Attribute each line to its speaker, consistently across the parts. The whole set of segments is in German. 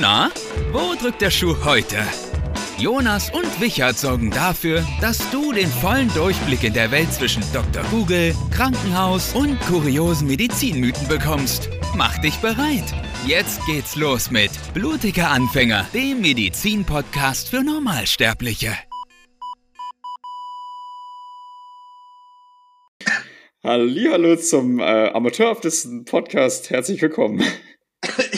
Speaker 1: Na, wo drückt der Schuh heute? Jonas und Wichert sorgen dafür, dass du den vollen Durchblick in der Welt zwischen Dr. Google, Krankenhaus und kuriosen Medizinmythen bekommst. Mach dich bereit. Jetzt geht's los mit Blutiger Anfänger, dem Medizin-Podcast für Normalsterbliche.
Speaker 2: Hallo zum äh, amateurhaftesten Podcast. Herzlich willkommen.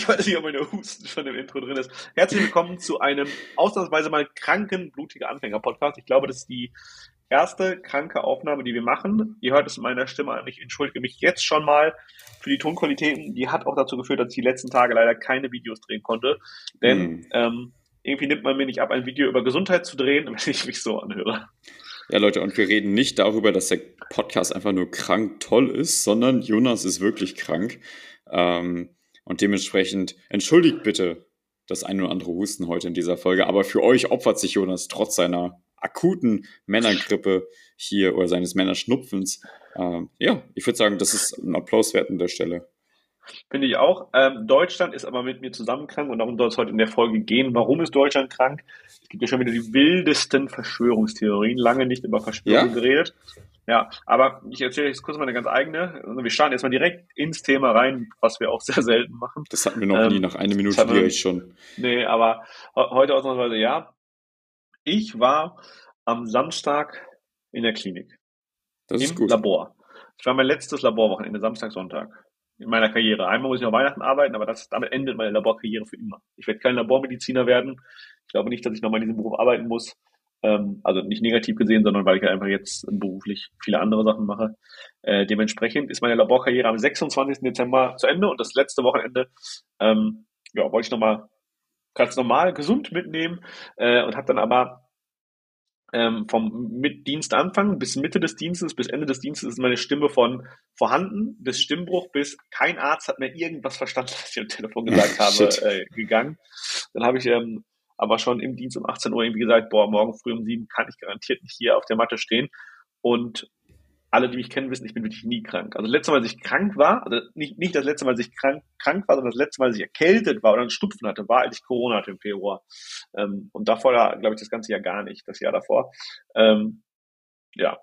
Speaker 3: Ich weiß nicht, ob meine Husten schon im Intro drin ist. Herzlich willkommen zu einem ausnahmsweise mal kranken, blutiger Anfänger-Podcast. Ich glaube, das ist die erste kranke Aufnahme, die wir machen. Ihr hört es in meiner Stimme an. Ich entschuldige mich jetzt schon mal für die Tonqualitäten. Die hat auch dazu geführt, dass ich die letzten Tage leider keine Videos drehen konnte. Denn mhm. ähm, irgendwie nimmt man mir nicht ab, ein Video über Gesundheit zu drehen, wenn ich mich so anhöre.
Speaker 2: Ja, Leute, und wir reden nicht darüber, dass der Podcast einfach nur krank toll ist, sondern Jonas ist wirklich krank. Ähm, und dementsprechend entschuldigt bitte das ein oder andere Husten heute in dieser Folge. Aber für euch opfert sich Jonas trotz seiner akuten Männergrippe hier oder seines Männerschnupfens. Ähm, ja, ich würde sagen, das ist ein Applaus wert an der Stelle.
Speaker 3: Finde ich auch. Ähm, Deutschland ist aber mit mir zusammen krank und darum soll es heute in der Folge gehen. Warum ist Deutschland krank? Es gibt ja schon wieder die wildesten Verschwörungstheorien. Lange nicht über Verschwörung ja? geredet. Ja, aber ich erzähle jetzt kurz mal eine ganz eigene. Also wir starten erstmal direkt ins Thema rein, was wir auch sehr selten machen.
Speaker 2: Das hatten wir noch ähm, nie nach einer Minute direkt schon.
Speaker 3: Nee, aber heute ausnahmsweise ja. Ich war am Samstag in der Klinik.
Speaker 2: Das ist
Speaker 3: Im
Speaker 2: gut.
Speaker 3: Labor. Ich war mein letztes Laborwochenende, Samstag, Sonntag. In meiner Karriere. Einmal muss ich noch Weihnachten arbeiten, aber das, damit endet meine Laborkarriere für immer. Ich werde kein Labormediziner werden. Ich glaube nicht, dass ich nochmal in diesem Beruf arbeiten muss. Ähm, also nicht negativ gesehen, sondern weil ich halt einfach jetzt beruflich viele andere Sachen mache. Äh, dementsprechend ist meine Laborkarriere am 26. Dezember zu Ende und das letzte Wochenende ähm, ja, wollte ich nochmal ganz normal gesund mitnehmen äh, und habe dann aber ähm, vom mit Dienstanfang bis Mitte des Dienstes bis Ende des Dienstes ist meine Stimme von vorhanden bis Stimmbruch bis kein Arzt hat mir irgendwas verstanden, was ich am Telefon gesagt habe, äh, gegangen. Dann habe ich ähm, aber schon im Dienst um 18 Uhr irgendwie gesagt, boah, morgen früh um sieben kann ich garantiert nicht hier auf der Matte stehen. Und alle, die mich kennen, wissen, ich bin wirklich nie krank. Also das letzte Mal, als ich krank war, also nicht, nicht das letzte Mal, als ich krank, krank war, sondern das letzte Mal, als ich erkältet war oder einen Stupfen hatte, war, als ich Corona hatte im Februar. Ähm, und davor, glaube ich, das ganze Jahr gar nicht, das Jahr davor. Ähm, ja,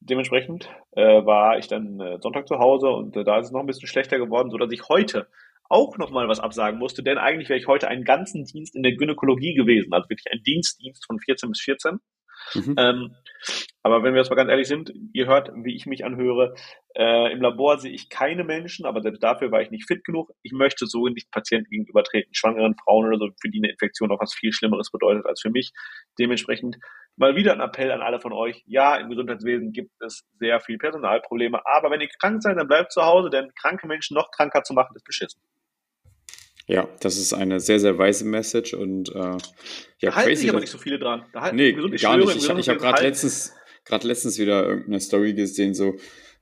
Speaker 3: dementsprechend äh, war ich dann äh, Sonntag zu Hause und äh, da ist es noch ein bisschen schlechter geworden, so dass ich heute auch nochmal was absagen musste, denn eigentlich wäre ich heute einen ganzen Dienst in der Gynäkologie gewesen, also wirklich ein Dienstdienst von 14 bis 14. Mhm. Ähm, aber wenn wir jetzt mal ganz ehrlich sind, ihr hört, wie ich mich anhöre, äh, im Labor sehe ich keine Menschen, aber selbst dafür war ich nicht fit genug. Ich möchte so nicht Patienten gegenübertreten, schwangeren Frauen oder so, für die eine Infektion auch was viel Schlimmeres bedeutet als für mich. Dementsprechend mal wieder ein Appell an alle von euch. Ja, im Gesundheitswesen gibt es sehr viel Personalprobleme, aber wenn ihr krank seid, dann bleibt zu Hause, denn kranke Menschen noch kranker zu machen, ist beschissen.
Speaker 2: Ja, das ist eine sehr, sehr weise Message und äh, ja,
Speaker 3: da halten sich aber nicht so viele dran. Da
Speaker 2: halten nee, gar nicht. Ich, ich habe gerade letztens, gerade letztens wieder irgendeine Story gesehen, so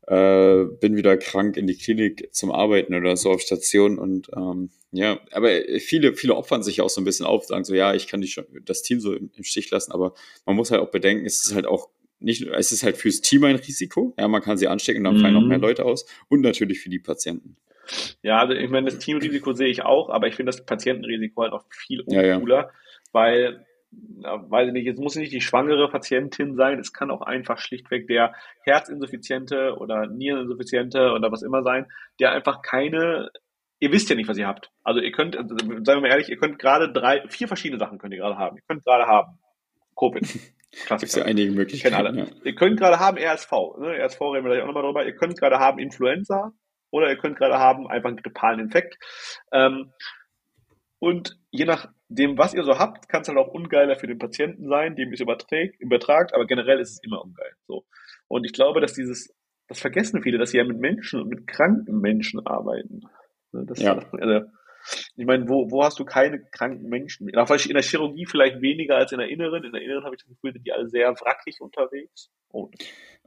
Speaker 2: äh, bin wieder krank in die Klinik zum Arbeiten oder so auf Station und ähm, ja, aber viele, viele opfern sich auch so ein bisschen auf, sagen so, ja, ich kann die schon, das Team so im, im Stich lassen, aber man muss halt auch bedenken, es ist halt auch nicht, es ist halt fürs Team ein Risiko, ja, man kann sie anstecken und dann mhm. fallen noch mehr Leute aus und natürlich für die Patienten.
Speaker 3: Ja, also ich meine, das Teamrisiko sehe ich auch, aber ich finde das Patientenrisiko halt noch viel uncooler, ja, ja. weil ja, weiß ich nicht, es muss nicht die schwangere Patientin sein, es kann auch einfach schlichtweg der Herzinsuffiziente oder Niereninsuffiziente oder was immer sein, der einfach keine, ihr wisst ja nicht, was ihr habt. Also ihr könnt, also sagen wir mal ehrlich, ihr könnt gerade drei, vier verschiedene Sachen könnt ihr gerade haben. Ihr könnt gerade haben Covid.
Speaker 2: Klassiker. Gibt ja einige Möglichkeiten.
Speaker 3: Alle. Ja. Ihr könnt gerade haben RSV, ne? RSV reden wir gleich auch nochmal drüber. Ihr könnt gerade haben Influenza, oder ihr könnt gerade haben einfach einen grippalen Infekt. Ähm, und je nachdem, was ihr so habt, kann es halt auch ungeiler für den Patienten sein, dem es überträgt, übertragt, aber generell ist es immer ungeil. So. Und ich glaube, dass dieses, das vergessen viele, dass sie ja mit Menschen und mit kranken Menschen arbeiten. Ne, das, ja. Also, ich meine, wo, wo hast du keine kranken Menschen? In der Chirurgie vielleicht weniger als in der Inneren. In der Inneren habe ich das Gefühl, sind die alle sehr wrackig unterwegs.
Speaker 2: Oh.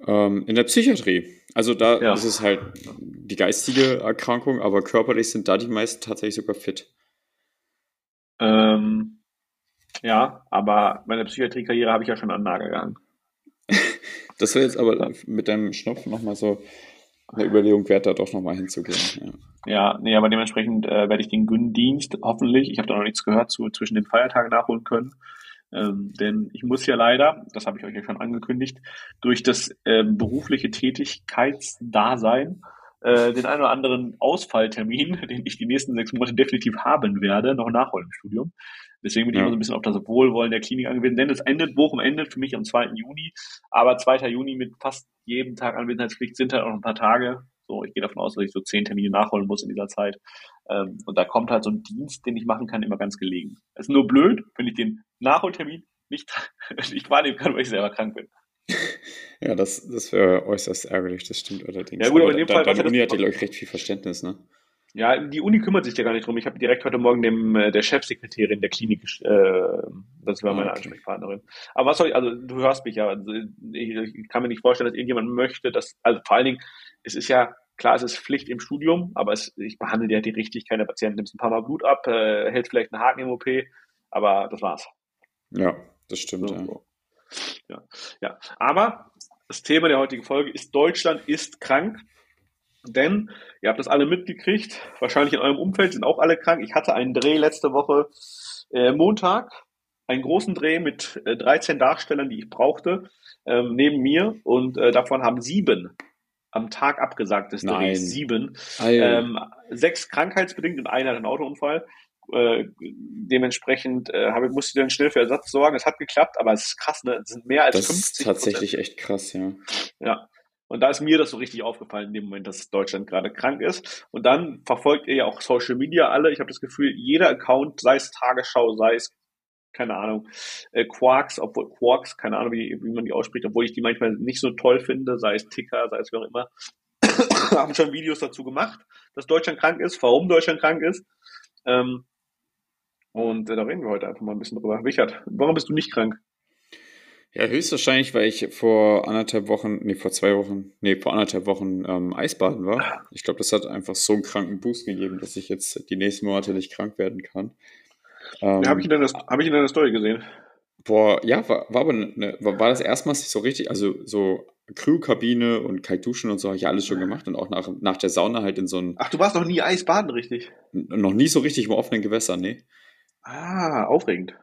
Speaker 2: Ähm, in der Psychiatrie. Also da ja. ist es halt die geistige Erkrankung, aber körperlich sind da die meisten tatsächlich sogar fit.
Speaker 3: Ähm, ja, aber meine Psychiatriekarriere habe ich ja schon an den Nagel gegangen.
Speaker 2: das wäre jetzt aber mit deinem Schnupfen nochmal so eine Überlegung wert, da doch nochmal hinzugehen.
Speaker 3: Ja. ja, nee, aber dementsprechend äh, werde ich den Gündienst hoffentlich, ich habe da noch nichts gehört, zu, zwischen den Feiertagen nachholen können. Ähm, denn ich muss ja leider, das habe ich euch ja schon angekündigt, durch das ähm, berufliche Tätigkeitsdasein äh, den einen oder anderen Ausfalltermin, den ich die nächsten sechs Monate definitiv haben werde, noch nachholen im Studium. Deswegen bin ich immer so ein bisschen auf das Wohlwollen der Klinik angewiesen. Denn es endet, Bochum endet für mich am 2. Juni. Aber 2. Juni mit fast jedem Tag Anwesenheitspflicht sind halt auch ein paar Tage. So, ich gehe davon aus, dass ich so zehn Termine nachholen muss in dieser Zeit. Ähm, und da kommt halt so ein Dienst, den ich machen kann, immer ganz gelegen. Es ist nur blöd, wenn ich den Nachholtermin nicht, nicht wahrnehmen kann, weil ich selber krank bin.
Speaker 2: Ja, das, das wäre äußerst ärgerlich, das stimmt allerdings.
Speaker 3: Ja, gut, aber in dem
Speaker 2: Fall,
Speaker 3: deine
Speaker 2: Uni hat ja, glaube ich, recht viel Verständnis, ne?
Speaker 3: Ja, die Uni kümmert sich ja gar nicht drum. Ich habe direkt heute Morgen dem äh, der Chefsekretärin der Klinik, äh, das war meine ah, okay. Ansprechpartnerin. Aber was soll ich, also du hörst mich ja, also, ich, ich kann mir nicht vorstellen, dass irgendjemand möchte, dass, also vor allen Dingen, es ist ja, klar, es ist Pflicht im Studium, aber es, ich behandle ja die Richtigkeit der Patienten, nimmst ein paar Mal Blut ab, äh, hält vielleicht einen Haken im OP, aber das war's.
Speaker 2: Ja, das stimmt. So,
Speaker 3: ja. Ja. Ja, aber das Thema der heutigen Folge ist Deutschland ist krank. Denn ihr habt das alle mitgekriegt, wahrscheinlich in eurem Umfeld sind auch alle krank. Ich hatte einen Dreh letzte Woche äh, Montag, einen großen Dreh mit äh, 13 Darstellern, die ich brauchte, ähm, neben mir und äh, davon haben sieben am Tag abgesagt des Drehs. Sieben. Ähm, sechs krankheitsbedingt und einer hat einen Autounfall. Äh, dementsprechend äh, habe, musste ich dann schnell für Ersatz sorgen. Es hat geklappt, aber es ist krass, ne? Es sind mehr als
Speaker 2: das
Speaker 3: 50
Speaker 2: ist tatsächlich echt krass, ja.
Speaker 3: Ja. Und da ist mir das so richtig aufgefallen in dem Moment, dass Deutschland gerade krank ist. Und dann verfolgt ihr ja auch Social Media alle. Ich habe das Gefühl, jeder Account, sei es Tagesschau, sei es keine Ahnung, äh, Quarks, obwohl Quarks, keine Ahnung, wie, wie man die ausspricht, obwohl ich die manchmal nicht so toll finde, sei es Ticker, sei es wie auch immer, haben schon Videos dazu gemacht, dass Deutschland krank ist, warum Deutschland krank ist. Ähm, und äh, da reden wir heute einfach mal ein bisschen drüber. Richard, warum bist du nicht krank?
Speaker 2: Ja, höchstwahrscheinlich, weil ich vor anderthalb Wochen, nee, vor zwei Wochen, nee, vor anderthalb Wochen ähm, Eisbaden war. Ich glaube, das hat einfach so einen kranken Boost gegeben, dass ich jetzt die nächsten Monate nicht krank werden kann.
Speaker 3: Ähm, ja, Habe ich, in deiner, hab ich in deiner Story gesehen.
Speaker 2: Boah, ja, war, war aber ne, war, war das erstmals so richtig, also so Crewkabine und Kaltduschen und so habe ich alles schon gemacht und auch nach, nach der Sauna halt in so ein.
Speaker 3: Ach, du warst noch nie Eisbaden, richtig?
Speaker 2: Noch nie so richtig im offenen Gewässer, nee.
Speaker 3: Ah, aufregend.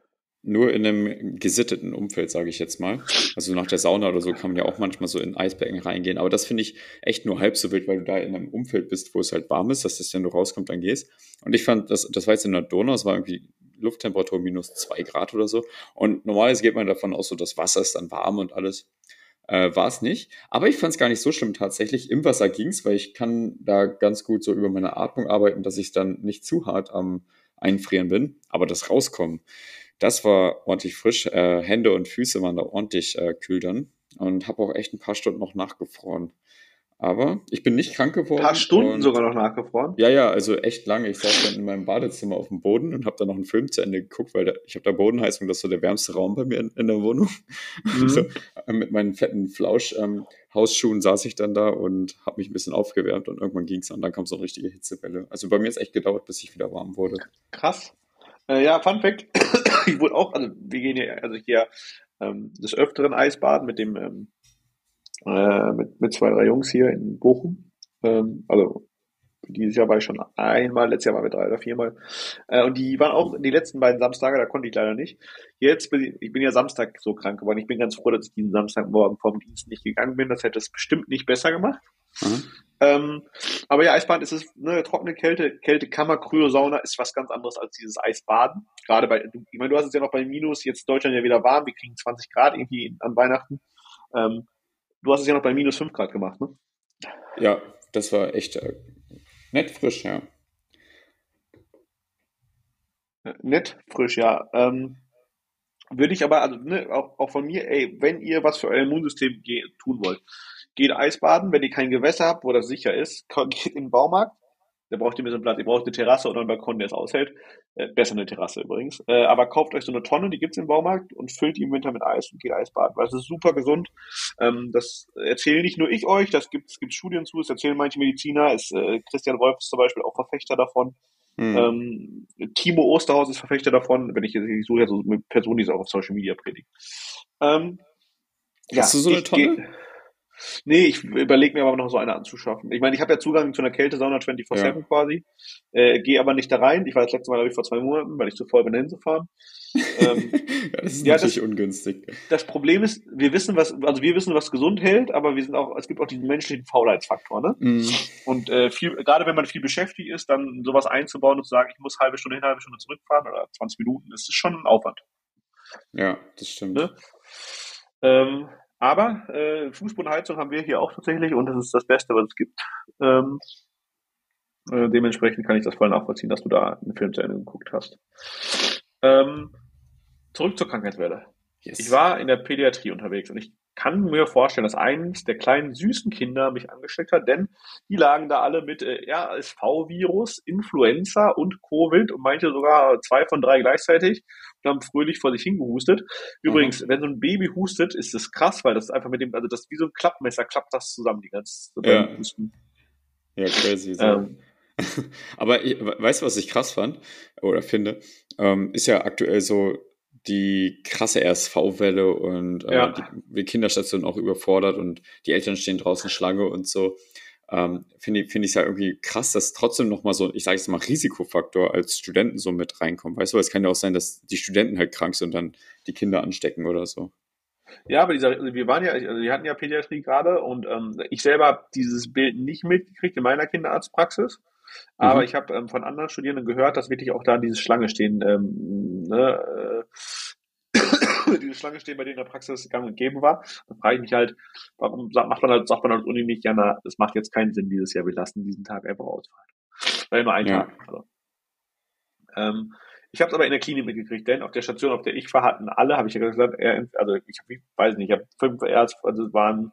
Speaker 2: Nur in einem gesitteten Umfeld, sage ich jetzt mal. Also nach der Sauna oder so kann man ja auch manchmal so in Eisbecken reingehen. Aber das finde ich echt nur halb so wild, weil du da in einem Umfeld bist, wo es halt warm ist, dass das, wenn du rauskommst, dann gehst. Und ich fand, das, das war jetzt in der Donau, es war irgendwie Lufttemperatur minus zwei Grad oder so. Und normalerweise geht man davon aus, so das Wasser ist dann warm und alles. Äh, war es nicht. Aber ich fand es gar nicht so schlimm tatsächlich. Im Wasser ging es, weil ich kann da ganz gut so über meine Atmung arbeiten, dass ich dann nicht zu hart am Einfrieren bin. Aber das Rauskommen, das war ordentlich frisch. Äh, Hände und Füße waren da ordentlich äh, kühl dann. Und habe auch echt ein paar Stunden noch nachgefroren. Aber ich bin nicht krank geworden. Ein
Speaker 3: paar Stunden sogar noch nachgefroren?
Speaker 2: Ja, ja, also echt lange. Ich saß dann in meinem Badezimmer auf dem Boden und habe dann noch einen Film zu Ende geguckt, weil da, ich habe da Bodenheizung, das ist so der wärmste Raum bei mir in, in der Wohnung. Mhm. so, äh, mit meinen fetten Flausch-Hausschuhen ähm, saß ich dann da und habe mich ein bisschen aufgewärmt und irgendwann ging es an. Dann kam so eine richtige Hitzewelle. Also bei mir ist echt gedauert, bis ich wieder warm wurde.
Speaker 3: Krass. Äh, ja, Fun Fact. ich wurde auch, also wir gehen hier, also hier ähm, des Öfteren Eisbaden mit dem ähm, äh, mit, mit zwei, drei Jungs hier in Bochum. Ähm, also dieses Jahr war ich schon einmal, letztes Jahr waren wir drei oder viermal. Äh, und die waren auch die letzten beiden Samstage, da konnte ich leider nicht. Jetzt bin ich, ich bin ja Samstag so krank geworden. Ich bin ganz froh, dass ich diesen Samstagmorgen vom Dienst nicht gegangen bin. Das hätte es bestimmt nicht besser gemacht. Mhm. Ähm, aber ja, Eisbaden ist es, ne, trockene Kälte, Kältekammer, Kryosauna ist was ganz anderes als dieses Eisbaden. Gerade bei, ich meine, du hast es ja noch bei Minus, jetzt Deutschland ja wieder warm, wir kriegen 20 Grad irgendwie an Weihnachten. Ähm, Du hast es ja noch bei minus 5 Grad gemacht, ne?
Speaker 2: Ja, das war echt äh, nett frisch, ja.
Speaker 3: Äh, nett frisch, ja. Ähm, würde ich aber, also ne, auch, auch von mir, ey, wenn ihr was für euer Immunsystem tun wollt, geht Eisbaden, wenn ihr kein Gewässer habt, wo das sicher ist, geht in den Baumarkt, da braucht ihr mir so einen Platz. Ihr braucht eine Terrasse oder einen Balkon, der es aushält. Äh, besser eine Terrasse übrigens. Äh, aber kauft euch so eine Tonne, die gibt's im Baumarkt und füllt die im Winter mit Eis und geht Eisbaden. Weil es ist super gesund. Ähm, das erzähle nicht nur ich euch, das gibt es Studien zu, es erzählen manche Mediziner. Ist, äh, Christian Wolf ist zum Beispiel auch Verfechter davon. Mhm. Ähm, Timo Osterhaus ist Verfechter davon, wenn ich, ich suche ja so mit Personen, die es auch auf Social Media predigen. Ähm,
Speaker 2: Hast ja, du so eine Tonne?
Speaker 3: Nee, ich überlege mir aber noch so eine anzuschaffen. Ich meine, ich habe ja Zugang zu einer Kältesauna 24-7 ja. quasi, äh, gehe aber nicht da rein. Ich war das letzte Mal, glaube ich, vor zwei Monaten, weil ich zu voll bin, hinzufahren.
Speaker 2: ähm, ja, das ist ja, natürlich das, ungünstig.
Speaker 3: Das Problem ist, wir wissen, was, also wir wissen, was gesund hält, aber wir sind auch, es gibt auch diesen menschlichen Faulheitsfaktor, ne? Mm. Und äh, viel, gerade wenn man viel beschäftigt ist, dann sowas einzubauen und zu sagen, ich muss halbe Stunde hin, halbe Stunde zurückfahren oder 20 Minuten, das ist schon ein Aufwand.
Speaker 2: Ja, das stimmt. Ne?
Speaker 3: Ähm, aber äh, Fußbodenheizung haben wir hier auch tatsächlich und das ist das Beste, was es gibt. Ähm, äh, dementsprechend kann ich das voll nachvollziehen, dass du da einen Film zu Ende geguckt hast. Ähm, zurück zur Krankheitswelle. Yes. Ich war in der Pädiatrie unterwegs und ich kann mir vorstellen, dass eines der kleinen süßen Kinder mich angesteckt hat, denn die lagen da alle mit äh, RSV-Virus, Influenza und Covid und manche sogar zwei von drei gleichzeitig haben fröhlich vor sich hingehustet. Übrigens, mhm. wenn so ein Baby hustet, ist das krass, weil das einfach mit dem, also das wie so ein Klappmesser, klappt das zusammen, die ganze
Speaker 2: ja. Husten. Ja, crazy. So. Ähm, Aber weißt du, was ich krass fand oder finde? Ähm, ist ja aktuell so die krasse RSV-Welle und äh, ja. die, die Kinderstation auch überfordert und die Eltern stehen draußen Schlange und so. Ähm, finde ich, finde ich es ja irgendwie krass, dass trotzdem nochmal so, ich sage jetzt mal, Risikofaktor als Studenten so mit reinkommt. Weißt du, es kann ja auch sein, dass die Studenten halt krank sind und dann die Kinder anstecken oder so.
Speaker 3: Ja, aber dieser, wir waren ja, also wir hatten ja Pädiatrie gerade und ähm, ich selber habe dieses Bild nicht mitgekriegt in meiner Kinderarztpraxis. Aber mhm. ich habe ähm, von anderen Studierenden gehört, dass wirklich auch da diese Schlange stehen, ähm, ne, äh, diese Schlange stehen, bei denen in der Praxis gang und gäbe war. Da frage ich mich halt, warum sagt, macht man halt, sagt man als Uni nicht, ja, na, das macht jetzt keinen Sinn dieses Jahr, wir lassen diesen Tag einfach ausfallen. Weil nur ein ja. Tag. Also. Ähm, ich habe es aber in der Klinik mitgekriegt, denn auf der Station, auf der ich war, hatten alle, habe ich ja gesagt, also ich, hab, ich weiß nicht, ich habe fünf RSV, also es waren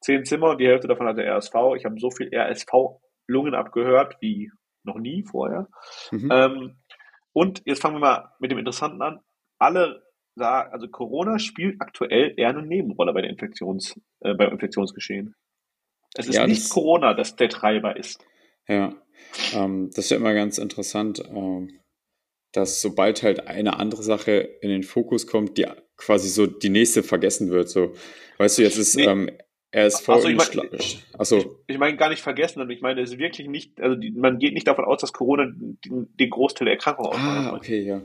Speaker 3: zehn Zimmer und die Hälfte davon hatte RSV. Ich habe so viel RSV Lungen abgehört wie noch nie vorher. Mhm. Ähm, und jetzt fangen wir mal mit dem Interessanten an. Alle sagen, also Corona spielt aktuell eher eine Nebenrolle bei der Infektions, äh, beim Infektionsgeschehen. Es ist ja, nicht das, Corona, das der Treiber ist.
Speaker 2: Ja, ähm, das ist ja immer ganz interessant, ähm, dass sobald halt eine andere Sache in den Fokus kommt, die quasi so die nächste vergessen wird. So, weißt du, jetzt ist nee. ähm, er ist voll
Speaker 3: also ich mein, Achso. Ich, ich meine gar nicht vergessen, sondern ich meine, es ist wirklich nicht, also die, man geht nicht davon aus, dass Corona den, den Großteil der Erkrankung
Speaker 2: ausmacht. Ah, okay, ja.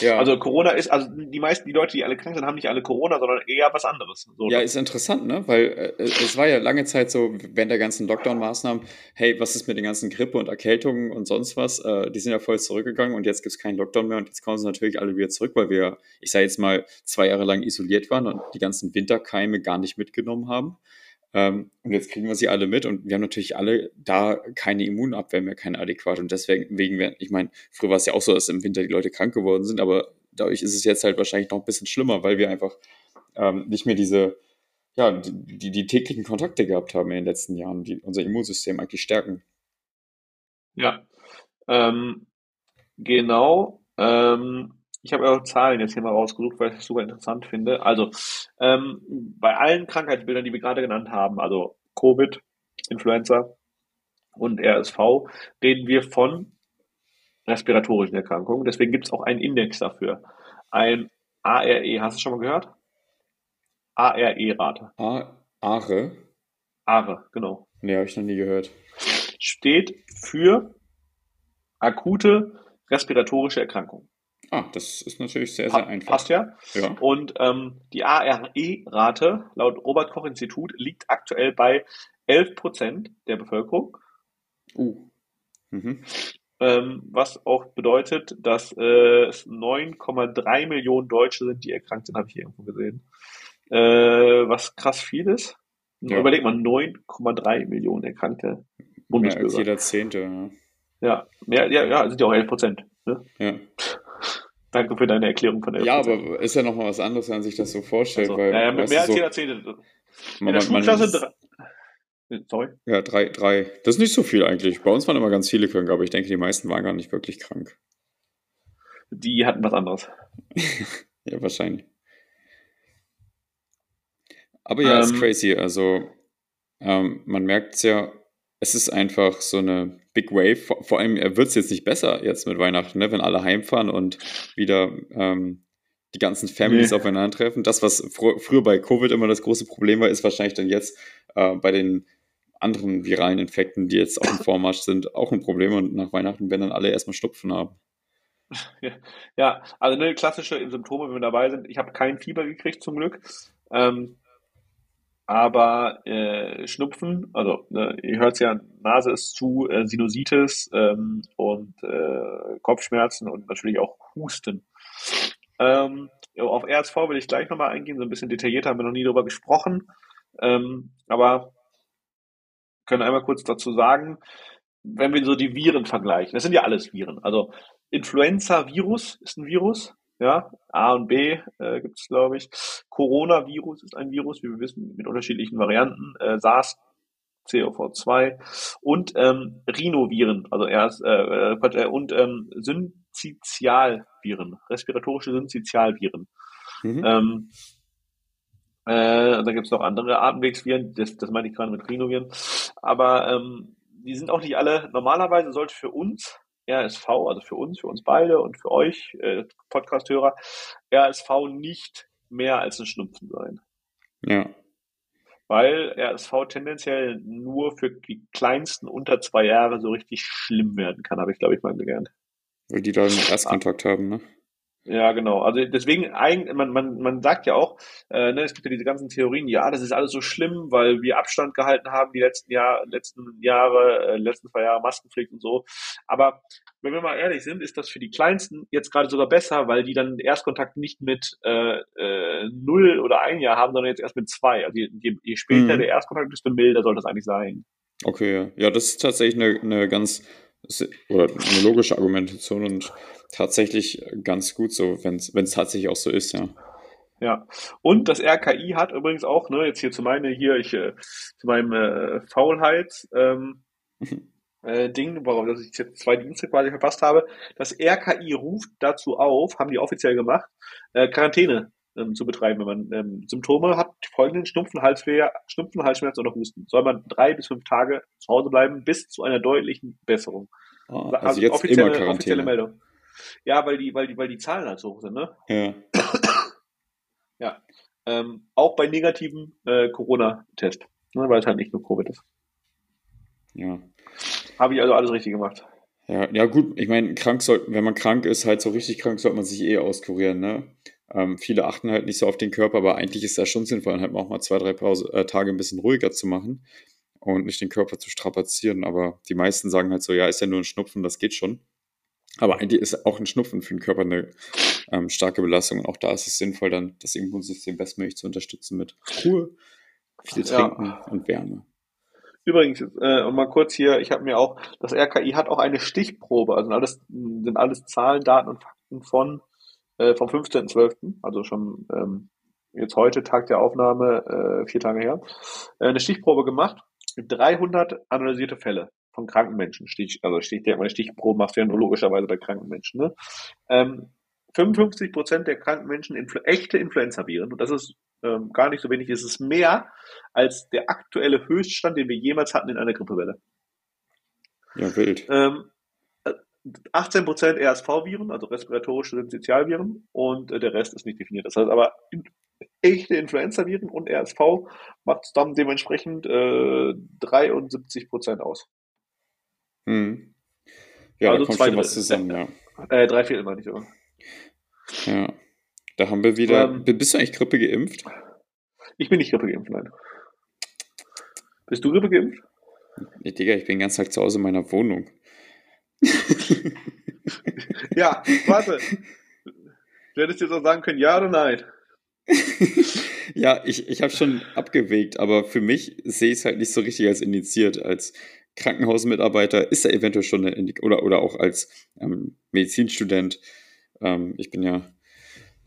Speaker 3: Ja. Also Corona ist, also die meisten, die Leute, die alle krank sind, haben nicht alle Corona, sondern eher was anderes.
Speaker 2: So. Ja, ist interessant, ne? Weil äh, es war ja lange Zeit so, während der ganzen Lockdown-Maßnahmen, hey, was ist mit den ganzen Grippe und Erkältungen und sonst was? Äh, die sind ja voll zurückgegangen und jetzt gibt es keinen Lockdown mehr und jetzt kommen sie natürlich alle wieder zurück, weil wir, ich sage jetzt mal, zwei Jahre lang isoliert waren und die ganzen Winterkeime gar nicht mitgenommen haben. Ähm, und jetzt kriegen wir sie alle mit und wir haben natürlich alle da keine Immunabwehr mehr, keine adäquate. Und deswegen, wegen, ich meine, früher war es ja auch so, dass im Winter die Leute krank geworden sind, aber dadurch ist es jetzt halt wahrscheinlich noch ein bisschen schlimmer, weil wir einfach ähm, nicht mehr diese, ja, die, die, die, täglichen Kontakte gehabt haben in den letzten Jahren, die unser Immunsystem eigentlich stärken.
Speaker 3: Ja, ähm, genau. Ähm, ich habe eure Zahlen jetzt hier mal rausgesucht, weil ich das super interessant finde. Also ähm, bei allen Krankheitsbildern, die wir gerade genannt haben, also Covid, Influenza und RSV, reden wir von respiratorischen Erkrankungen. Deswegen gibt es auch einen Index dafür. Ein ARE, hast du schon mal gehört? ARE-Rate.
Speaker 2: ARE?
Speaker 3: ARE, genau.
Speaker 2: Nee, habe ich noch nie gehört.
Speaker 3: Steht für akute respiratorische Erkrankung.
Speaker 2: Ah, das ist natürlich sehr, sehr einfach.
Speaker 3: Passt ja. ja. Und ähm, die ARE-Rate laut Robert-Koch-Institut liegt aktuell bei 11 Prozent der Bevölkerung.
Speaker 2: Uh. Mhm.
Speaker 3: Ähm, was auch bedeutet, dass äh, es 9,3 Millionen Deutsche sind, die erkrankt sind, habe ich irgendwo gesehen. Äh, was krass viel ist. Ja. Überleg mal, 9,3 Millionen erkrankte
Speaker 2: Bundesbürger. Mehr als jeder Zehnte. Ja,
Speaker 3: ja, mehr, ja, ja sind ja auch 11 Prozent. Ne?
Speaker 2: Ja.
Speaker 3: Danke für deine Erklärung von der
Speaker 2: Ja, aber ist ja nochmal was anderes, wenn man sich das so vorstellt. Also, weil,
Speaker 3: äh, mit mehr als so, jeder Zehnte. In der Schulklasse drei. Sorry?
Speaker 2: Ja, drei, drei. Das ist nicht so viel eigentlich. Bei uns waren immer ganz viele krank, aber ich denke, die meisten waren gar nicht wirklich krank.
Speaker 3: Die hatten was anderes.
Speaker 2: ja, wahrscheinlich. Aber ja, ähm, ist crazy. Also, ähm, man merkt es ja, es ist einfach so eine Big Wave. Vor, vor allem wird es jetzt nicht besser jetzt mit Weihnachten, ne? wenn alle heimfahren und wieder ähm, die ganzen Families nee. aufeinandertreffen. Das, was fr früher bei Covid immer das große Problem war, ist wahrscheinlich dann jetzt äh, bei den anderen viralen Infekten, die jetzt auch im Vormarsch sind, auch ein Problem. Und nach Weihnachten werden dann alle erstmal Schnupfen haben.
Speaker 3: Ja, also eine klassische Symptome, wenn wir dabei sind. Ich habe kein Fieber gekriegt zum Glück. Ähm, aber äh, Schnupfen, also ne, ihr hört es ja, Nase ist zu, äh, Sinusitis ähm, und äh, Kopfschmerzen und natürlich auch Husten. Ähm, auf RSV will ich gleich nochmal eingehen, so ein bisschen detaillierter haben wir noch nie darüber gesprochen. Ähm, aber können einmal kurz dazu sagen, wenn wir so die Viren vergleichen, das sind ja alles Viren. Also Influenza-Virus ist ein Virus, ja, A und B äh, gibt es, glaube ich. Coronavirus ist ein Virus, wie wir wissen, mit unterschiedlichen Varianten. Äh, SARS, COV2 und ähm, Rhinoviren, also erst äh, äh, und ähm, Syncytialviren, respiratorische Syncytialviren. Mhm. Ähm, äh, dann gibt es noch andere Atemwegsviren, das, das meine ich gerade mit Rhinoviren. Aber ähm, die sind auch nicht alle, normalerweise sollte für uns RSV, also für uns, für uns beide und für euch, äh, Podcast-Hörer, RSV nicht mehr als ein Schnupfen sein.
Speaker 2: Ja.
Speaker 3: Weil RSV tendenziell nur für die kleinsten unter zwei Jahre so richtig schlimm werden kann, habe ich, glaube ich, mal gelernt.
Speaker 2: Weil die da einen Erstkontakt ah. haben, ne?
Speaker 3: Ja, genau. Also deswegen, eigentlich, man, man, man sagt ja auch, äh, ne, es gibt ja diese ganzen Theorien, ja, das ist alles so schlimm, weil wir Abstand gehalten haben die letzten Jahr, letzten Jahre, äh, letzten zwei Jahre Maskenpflicht und so. Aber wenn wir mal ehrlich sind, ist das für die Kleinsten jetzt gerade sogar besser, weil die dann Erstkontakt nicht mit äh, äh, null oder ein Jahr haben, sondern jetzt erst mit zwei. Also je, je später mhm. der Erstkontakt, desto milder soll das eigentlich sein.
Speaker 2: Okay, ja. ja, das ist tatsächlich eine, eine ganz oder eine logische Argumentation und tatsächlich ganz gut so, wenn es tatsächlich auch so ist, ja.
Speaker 3: Ja, und das RKI hat übrigens auch, ne, jetzt hier zu meine hier, ich äh, zu meinem äh, Faulheits ähm, äh, Ding, warum dass ich jetzt zwei Dienste quasi verpasst habe. Das RKI ruft dazu auf, haben die offiziell gemacht, äh, Quarantäne ähm, zu betreiben, wenn man ähm, Symptome hat, folgenden Schnupfen, Halsweh, Schnupfen, Halsschmerzen oder Husten. Soll man drei bis fünf Tage zu Hause bleiben, bis zu einer deutlichen Besserung.
Speaker 2: Oh, also, also jetzt offizielle, immer Quarantäne. offizielle Meldung.
Speaker 3: Ja, weil die, weil die, weil die Zahlen halt so hoch sind, ne?
Speaker 2: Ja.
Speaker 3: ja. Ähm, auch bei negativen äh, Corona-Test, ne, weil es halt nicht nur Covid ist.
Speaker 2: Ja.
Speaker 3: Habe ich also alles richtig gemacht.
Speaker 2: Ja, ja gut, ich meine, krank soll, wenn man krank ist, halt so richtig krank, sollte man sich eh auskurieren, ne? Ähm, viele achten halt nicht so auf den Körper, aber eigentlich ist das schon sinnvoll, halt auch mal zwei, drei Pause, äh, Tage ein bisschen ruhiger zu machen und nicht den Körper zu strapazieren. Aber die meisten sagen halt so, ja, ist ja nur ein Schnupfen, das geht schon. Aber eigentlich ist auch ein Schnupfen für den Körper eine ähm, starke Belastung. Und auch da ist es sinnvoll, dann das Immunsystem bestmöglich zu unterstützen mit Ruhe, viel Trinken ja. und Wärme.
Speaker 3: Übrigens, äh, mal kurz hier, ich habe mir auch, das RKI hat auch eine Stichprobe, also alles, sind alles Zahlen, Daten und Fakten von äh, vom 15.12., also schon ähm, jetzt heute, Tag der Aufnahme, äh, vier Tage her, äh, eine Stichprobe gemacht, 300 analysierte Fälle von kranken Menschen. Stich, also Stich, der eine Stichprobe machst du ja nur logischerweise bei kranken Menschen. Ne? Ähm, 55 Prozent der kranken Menschen influ echte Influenza-Viren. Und das ist ähm, gar nicht so wenig. Es ist mehr als der aktuelle Höchststand, den wir jemals hatten in einer Grippewelle.
Speaker 2: Ja, wild.
Speaker 3: Ähm, 18% RSV-Viren, also respiratorische Syncytialviren, und äh, der Rest ist nicht definiert. Das heißt aber, echte Influenza-Viren und RSV macht dann dementsprechend äh, 73% aus.
Speaker 2: Hm. Ja, also da kommt schon was zusammen, ja.
Speaker 3: Äh, drei Viertel meine ich sogar.
Speaker 2: Ja. Da haben wir wieder. Ähm, bist du eigentlich Grippe geimpft?
Speaker 3: Ich bin nicht Grippe geimpft, nein. Bist du Grippe geimpft?
Speaker 2: Nee, Digga, ich bin den ganzen Tag zu Hause in meiner Wohnung.
Speaker 3: ja, warte. Du hättest jetzt auch sagen können, ja oder nein.
Speaker 2: ja, ich, ich habe schon abgewegt, aber für mich sehe ich es halt nicht so richtig als indiziert. Als Krankenhausmitarbeiter ist er eventuell schon eine Indik oder, oder auch als ähm, Medizinstudent. Ähm, ich bin ja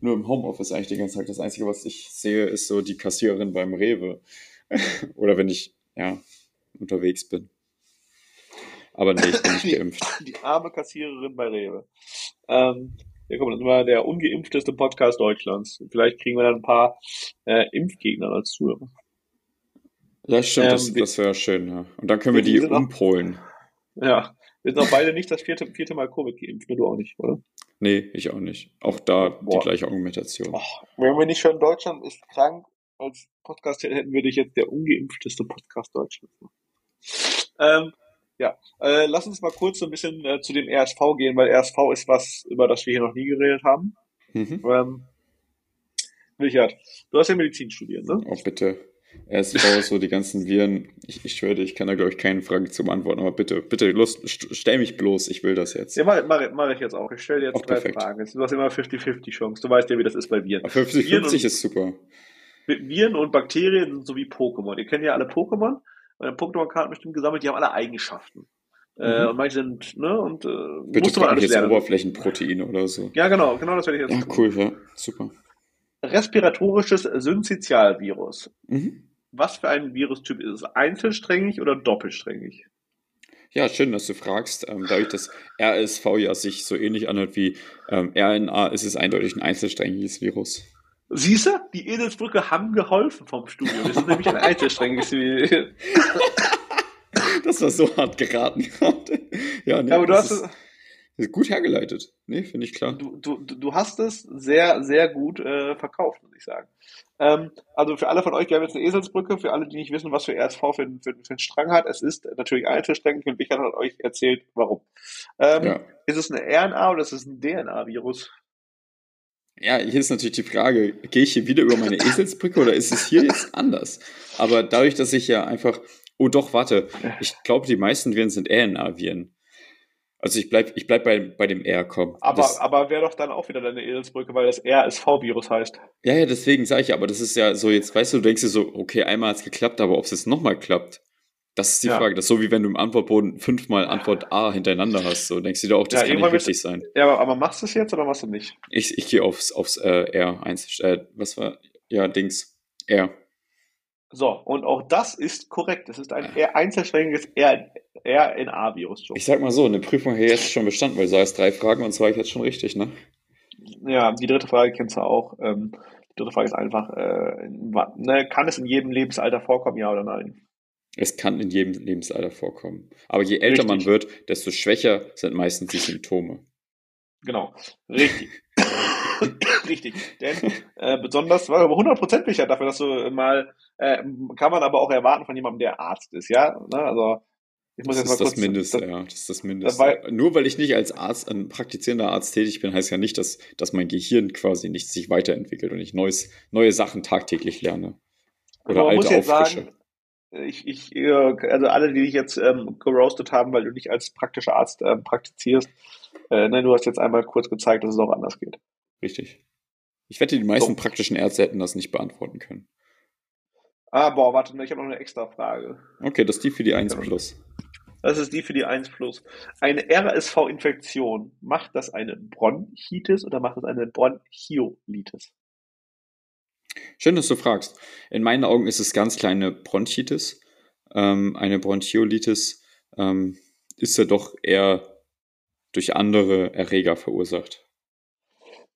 Speaker 2: nur im Homeoffice eigentlich den ganzen Tag. Das Einzige, was ich sehe, ist so die Kassiererin beim Rewe. oder wenn ich ja unterwegs bin. Aber nee, ich bin nicht geimpft.
Speaker 3: Die, arme Kassiererin bei Rewe. Ähm, ja, komm, das war der ungeimpfteste Podcast Deutschlands. Vielleicht kriegen wir dann ein paar äh, Impfgegner als Zuhörer.
Speaker 2: Ja, stimmt, ähm, das, das wäre schön, ja. Und dann können wir die umpolen.
Speaker 3: Ja, Wir sind auch beide nicht das vierte, vierte Mal Covid geimpft, ne? du auch nicht, oder?
Speaker 2: Nee, ich auch nicht. Auch da Boah. die gleiche Argumentation.
Speaker 3: Ach, wenn wir nicht schon Deutschland ist krank als Podcast hätten, würde ich jetzt der ungeimpfteste Podcast Deutschlands machen. Ähm, ja, äh, lass uns mal kurz so ein bisschen äh, zu dem RSV gehen, weil RSV ist was, über das wir hier noch nie geredet haben. Mhm. Ähm, Richard, du hast ja Medizin studiert, ne?
Speaker 2: Oh, bitte. RSV, so die ganzen Viren. Ich, ich schwöre, ich kann da, glaube ich, keine Frage zum Antworten, aber bitte, bitte, los, stell mich bloß, ich will das jetzt.
Speaker 3: Ja, mache mach, mach ich jetzt auch. Ich stelle dir jetzt auch drei perfekt. Fragen. Du hast immer 50-50 Chance. Du weißt ja, wie das ist bei Viren.
Speaker 2: 50-50 ist super.
Speaker 3: Viren und Bakterien sind so wie Pokémon. Ihr kennt ja alle Pokémon meine Pokémon-Karten bestimmt gesammelt, die haben alle Eigenschaften. Äh, mhm. Äh, und manche sind, ne, und äh,
Speaker 2: Bitte musste man alles jetzt lernen. Oberflächenproteine oder so.
Speaker 3: Ja, genau, genau das werde ich
Speaker 2: jetzt. Ja, cool, ja, super.
Speaker 3: Respiratorisches Syncytialvirus. Mhm. Was für ein Virustyp ist es? Einzelsträngig oder doppelsträngig?
Speaker 2: Ja, schön, dass du fragst. Ähm, dadurch, dass RSV ja sich so ähnlich anhört wie ähm, RNA, ist es eindeutig ein einzelsträngiges Virus.
Speaker 3: Siehst du, die Edelsbrücke haben geholfen vom Studio. Wir sind nämlich ein einzelstrengiges
Speaker 2: Das war so hart geraten gerade. Ja, nee,
Speaker 3: aber du hast es.
Speaker 2: Ist gut hergeleitet. Nee, finde ich klar.
Speaker 3: Du, du, du hast es sehr, sehr gut äh, verkauft, muss ich sagen. Ähm, also für alle von euch, wir haben jetzt eine Eselsbrücke, für alle, die nicht wissen, was für RSV für, für, für einen Strang hat. Es ist natürlich einzelsträngig und Richard hat euch erzählt, warum. Ähm, ja. Ist es eine RNA oder ist es ein DNA-Virus?
Speaker 2: Ja, hier ist natürlich die Frage, gehe ich hier wieder über meine Eselsbrücke oder ist es hier jetzt anders? Aber dadurch, dass ich ja einfach, oh doch, warte, ich glaube, die meisten Viren sind RNA-Viren. Also ich bleib, ich bleib bei, bei dem R, komm.
Speaker 3: Aber, aber wäre doch dann auch wieder deine Eselsbrücke, weil das RSV-Virus heißt.
Speaker 2: Ja, ja, deswegen sage ich, aber das ist ja so, jetzt weißt du, du denkst dir so, okay, einmal hat es geklappt, aber ob es jetzt nochmal klappt, das ist die ja. Frage. Das ist so wie wenn du im Antwortboden fünfmal Antwort A hintereinander hast. So denkst du dir auch, das ja, kann nicht richtig sein.
Speaker 3: Ja, aber, aber, machst du es jetzt oder machst du nicht?
Speaker 2: Ich, ich gehe aufs, aufs äh, R. Eins, äh, was war? Ja, Dings. R.
Speaker 3: So, und auch das ist korrekt. Es ist ein R einzelständiges RNA-Virus.
Speaker 2: Ich sag mal so, eine Prüfung hier jetzt schon bestanden, weil du sagst drei Fragen und zwei ich jetzt schon richtig, ne?
Speaker 3: Ja, die dritte Frage kennst du auch. Ähm, die dritte Frage ist einfach, äh, ne, kann es in jedem Lebensalter vorkommen, ja oder nein?
Speaker 2: Es kann in jedem Lebensalter vorkommen. Aber je älter Richtig. man wird, desto schwächer sind meistens die Symptome.
Speaker 3: Genau. Richtig. Richtig. Denn äh, besonders, war aber 100% sicher dafür, dass du mal, äh, kann man aber auch erwarten von jemandem, der Arzt ist, ja? Ne? Also,
Speaker 2: ich muss das jetzt mal ist kurz, das Mindeste, das, ja. Das ist das Mindeste. Weil, Nur weil ich nicht als Arzt, ein praktizierender Arzt tätig bin, heißt ja nicht, dass, dass mein Gehirn quasi nicht sich weiterentwickelt und ich neues, neue Sachen tagtäglich lerne. Oder alte auffrische. Sagen,
Speaker 3: ich, ich, äh, also alle, die dich jetzt ähm, geroastet haben, weil du nicht als praktischer Arzt ähm, praktizierst, äh, nein, du hast jetzt einmal kurz gezeigt, dass es auch anders geht.
Speaker 2: Richtig. Ich wette, die meisten so. praktischen Ärzte hätten das nicht beantworten können.
Speaker 3: Ah, boah, warte, ich habe noch eine extra Frage.
Speaker 2: Okay, das ist die für die 1 Plus.
Speaker 3: Das ist die für die 1 Plus. Eine RSV-Infektion, macht das eine Bronchitis oder macht das eine Bronchiolitis?
Speaker 2: Schön, dass du fragst. In meinen Augen ist es ganz kleine Bronchitis. Ähm, eine Bronchiolitis ähm, ist ja doch eher durch andere Erreger verursacht.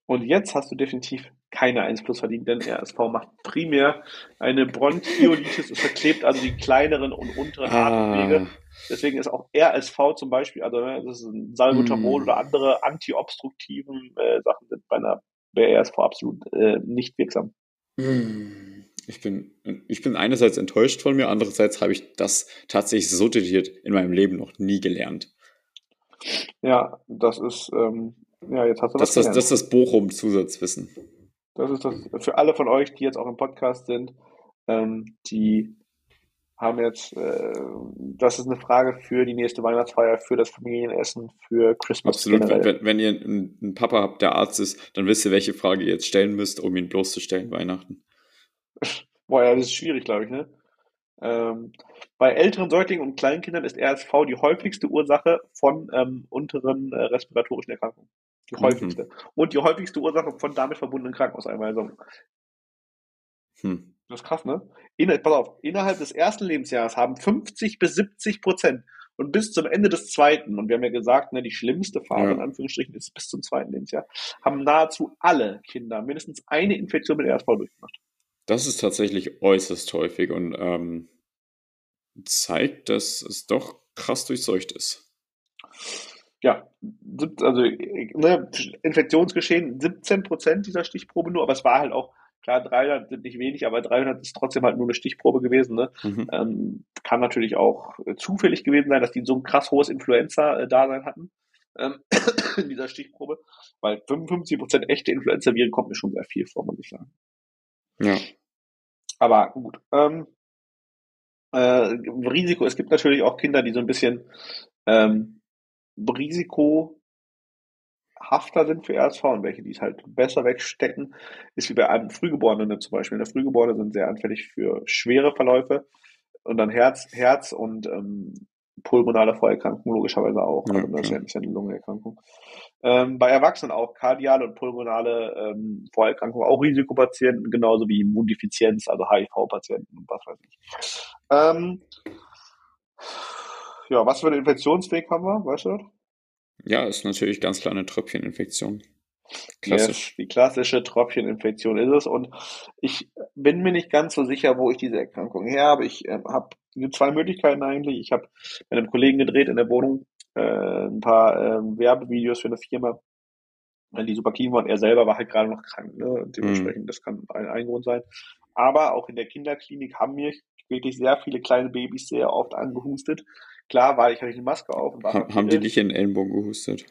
Speaker 3: Und jetzt hast du definitiv keine 1 plus verdient, denn RSV macht primär eine Bronchiolitis. es verklebt also die kleineren und unteren ah. Atemwege. Deswegen ist auch RSV zum Beispiel, also ne, das ist ein Salbutamol mm. oder andere antiobstruktiven äh, Sachen sind bei einer bei RSV absolut äh, nicht wirksam.
Speaker 2: Hm. Ich bin, ich bin einerseits enttäuscht von mir, andererseits habe ich das tatsächlich so detailliert in meinem Leben noch nie gelernt.
Speaker 3: Ja, das ist, ähm, ja, jetzt hast du
Speaker 2: das. Das, das ist das Bochum-Zusatzwissen.
Speaker 3: Das ist das für alle von euch, die jetzt auch im Podcast sind, ähm, die haben jetzt, äh, das ist eine Frage für die nächste Weihnachtsfeier, für das Familienessen, für Christmas.
Speaker 2: Absolut. Wenn, wenn, ihr einen, einen, Papa habt, der Arzt ist, dann wisst ihr, welche Frage ihr jetzt stellen müsst, um ihn bloßzustellen Weihnachten.
Speaker 3: Boah, ja, das ist schwierig, glaube ich, ne? Ähm, bei älteren Säuglingen und Kleinkindern ist RSV die häufigste Ursache von ähm, unteren äh, respiratorischen Erkrankungen. Die mhm. häufigste. Mhm. Und die häufigste Ursache von damit verbundenen Krankenhauseinweisungen. Hm. Das ist krass, ne? In, pass auf, innerhalb des ersten Lebensjahres haben 50 bis 70 Prozent und bis zum Ende des zweiten, und wir haben ja gesagt, ne, die schlimmste Phase ja. in Anführungsstrichen ist bis zum zweiten Lebensjahr, haben nahezu alle Kinder mindestens eine Infektion mit RSV durchgemacht.
Speaker 2: Das ist tatsächlich äußerst häufig und ähm, zeigt, dass es doch krass durchseucht ist.
Speaker 3: ja, also ne, Infektionsgeschehen 17 Prozent dieser Stichprobe nur, aber es war halt auch Klar, 300 sind nicht wenig, aber 300 ist trotzdem halt nur eine Stichprobe gewesen. Ne? Mhm. Ähm, kann natürlich auch zufällig gewesen sein, dass die so ein krass hohes Influenza-Dasein hatten ähm, in dieser Stichprobe, weil 55% echte Influenza-Viren kommt mir schon sehr viel vor, muss ich sagen.
Speaker 2: Ja.
Speaker 3: Aber gut. Ähm, äh, Risiko, es gibt natürlich auch Kinder, die so ein bisschen ähm, Risiko hafter sind für RSV und welche, die es halt besser wegstecken, ist wie bei einem Frühgeborenen zum Beispiel. Der Frühgeborene sind sehr anfällig für schwere Verläufe und dann Herz, Herz und ähm, pulmonale Vorerkrankungen logischerweise auch. Ja, also das ist ja eine Lungenerkrankung. Ähm, bei Erwachsenen auch kardiale und pulmonale ähm, Vorerkrankungen, auch Risikopatienten, genauso wie Immundefizienz, also HIV-Patienten und was weiß ich. Ähm, ja, was für einen Infektionsweg haben wir, weißt du?
Speaker 2: Ja, ist natürlich ganz klar eine Tröpfcheninfektion.
Speaker 3: Klassisch. Yes, die klassische Tröpfcheninfektion ist es. Und ich bin mir nicht ganz so sicher, wo ich diese Erkrankung her habe. Ich äh, habe zwei Möglichkeiten eigentlich. Ich habe mit einem Kollegen gedreht in der Wohnung äh, ein paar äh, Werbevideos für eine Firma, die super keen waren. Er selber war halt gerade noch krank. Ne? Dementsprechend, mhm. das kann ein, ein Grund sein. Aber auch in der Kinderklinik haben mir wirklich sehr viele kleine Babys sehr oft angehustet. Klar, weil ich hatte eine Maske auf. Und
Speaker 2: war ha haben die dich in den Ellenbogen gehustet?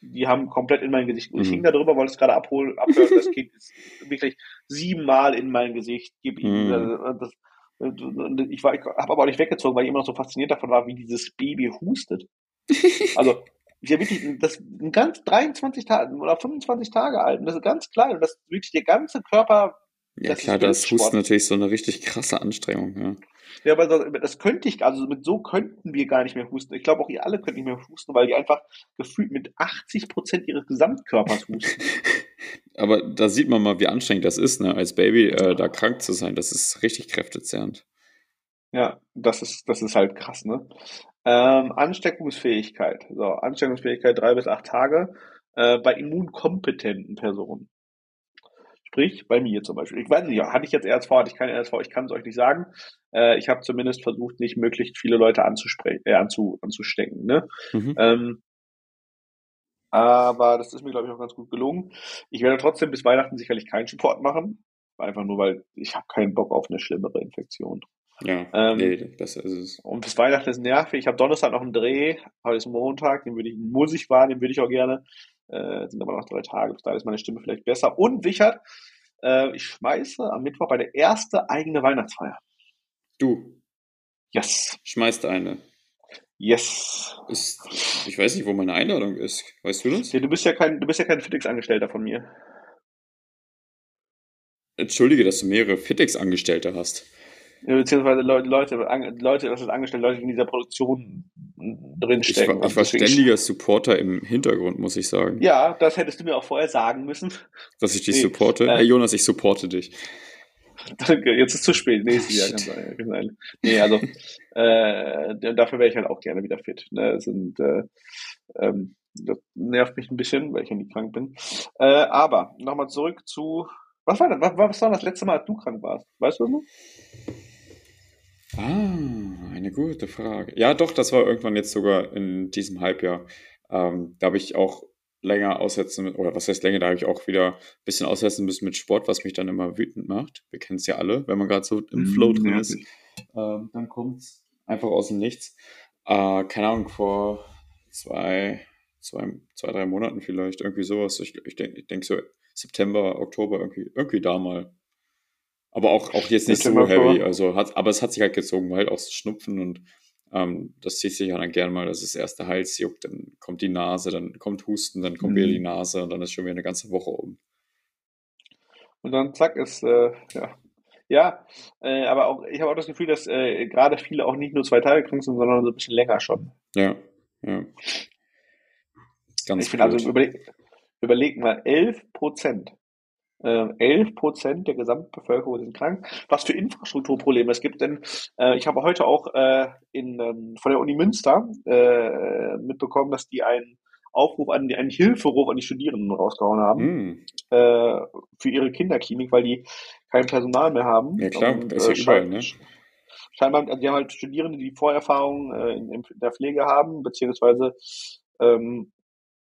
Speaker 3: Die haben komplett in mein Gesicht. Und ich mhm. hing da drüber, wollte es gerade abholen, abhören. Das Kind ist wirklich siebenmal in mein Gesicht. Gib ihm mhm. das, ich, war, ich habe aber auch nicht weggezogen, weil ich immer noch so fasziniert davon war, wie dieses Baby hustet. Also, ich ja wirklich, das ein ganz 23 Tage oder 25 Tage alt und das ist ganz klein und das wirklich der ganze Körper
Speaker 2: ja klar, das Husten natürlich so eine richtig krasse Anstrengung. Ja.
Speaker 3: Ja, aber das, könnte ich, also mit so könnten wir gar nicht mehr husten. Ich glaube auch ihr alle könnt nicht mehr husten, weil die einfach gefühlt mit 80 Prozent ihres Gesamtkörpers husten.
Speaker 2: aber da sieht man mal, wie anstrengend das ist, ne, als Baby äh, da krank zu sein. Das ist richtig kräftezehrend.
Speaker 3: Ja, das ist, das ist halt krass, ne? Ähm, Ansteckungsfähigkeit. So, Ansteckungsfähigkeit drei bis acht Tage äh, bei immunkompetenten Personen. Sprich, bei mir zum Beispiel. Ich weiß nicht, hatte ich jetzt RSV, hatte ich keine RSV, ich kann es euch nicht sagen. Äh, ich habe zumindest versucht, nicht möglichst viele Leute anzusprechen, äh, anzu, anzustecken. Ne? Mhm. Ähm, aber das ist mir, glaube ich, auch ganz gut gelungen. Ich werde trotzdem bis Weihnachten sicherlich keinen Sport machen. Einfach nur, weil ich habe keinen Bock auf eine schlimmere Infektion.
Speaker 2: Ja, ähm, nee, besser ist es.
Speaker 3: Und bis Weihnachten ist nervig. Ich habe Donnerstag noch einen Dreh, heute ist Montag, den würde ich, muss ich wahren, den würde ich auch gerne. Äh, sind aber noch drei Tage, bis dahin ist meine Stimme vielleicht besser. Und Wichert, äh, ich schmeiße am Mittwoch meine erste eigene Weihnachtsfeier.
Speaker 2: Du?
Speaker 3: Yes.
Speaker 2: Schmeißt eine.
Speaker 3: Yes.
Speaker 2: Ist, ich weiß nicht, wo meine Einladung ist. Weißt du das?
Speaker 3: Ja, du bist ja kein, du bist ja kein Fitix-Angestellter von mir.
Speaker 2: Entschuldige, dass du mehrere Fitix-Angestellte hast
Speaker 3: beziehungsweise Leute, Leute, Leute, das ist angestellt, Leute, die in dieser Produktion drinstecken.
Speaker 2: Ich war, ich war ständiger Supporter im Hintergrund, muss ich sagen.
Speaker 3: Ja, das hättest du mir auch vorher sagen müssen.
Speaker 2: Dass ich dich nee, supporte? Äh, hey Jonas, ich supporte dich.
Speaker 3: Danke, jetzt ist es zu spät. Nee, ist ja ganz ehrlich. Nee, also äh, dafür wäre ich halt auch gerne wieder fit. Ne? Das, sind, äh, ähm, das nervt mich ein bisschen, weil ich ja nicht krank bin. Äh, aber nochmal zurück zu. Was war, das, was, was war das letzte Mal, als du krank warst? Weißt du das noch?
Speaker 2: Ah, eine gute Frage. Ja, doch, das war irgendwann jetzt sogar in diesem Halbjahr. Ähm, da habe ich auch länger aussetzen, oder was heißt länger, da habe ich auch wieder ein bisschen aussetzen müssen mit Sport, was mich dann immer wütend macht. Wir kennen es ja alle, wenn man gerade so im Flow drin mhm, ist. Ähm, dann kommt es einfach aus dem Nichts. Äh, keine Ahnung, vor zwei, zwei, zwei, drei Monaten vielleicht, irgendwie sowas. Ich, ich denke ich denk so September, Oktober, irgendwie, irgendwie da mal. Aber auch, auch jetzt nicht so heavy. Also hat, aber es hat sich halt gezogen, weil halt auch so Schnupfen und ähm, das zieht sich ja dann gern mal, dass das erste Hals juckt, dann kommt die Nase, dann kommt Husten, dann kommt mhm. wieder die Nase und dann ist schon wieder eine ganze Woche um.
Speaker 3: Und dann zack ist, äh, ja. Ja, äh, aber auch, ich habe auch das Gefühl, dass äh, gerade viele auch nicht nur zwei Tage krank sind, sondern so ein bisschen länger schon.
Speaker 2: Ja, ja.
Speaker 3: Ganz ich finde also, überleg, überleg mal, 11 Prozent 11 ähm, Prozent der Gesamtbevölkerung sind krank. Was für Infrastrukturprobleme es gibt, denn äh, ich habe heute auch äh, in, ähm, von der Uni Münster äh, mitbekommen, dass die einen Aufruf an, einen Hilferuf an die Studierenden rausgehauen haben mm. äh, für ihre Kinderklinik, weil die kein Personal mehr haben.
Speaker 2: Ja klar, und, das ist ja äh, überall, ne?
Speaker 3: scheinbar, die haben halt Studierende, die Vorerfahrung äh, in, in, der Pflege haben, beziehungsweise ähm,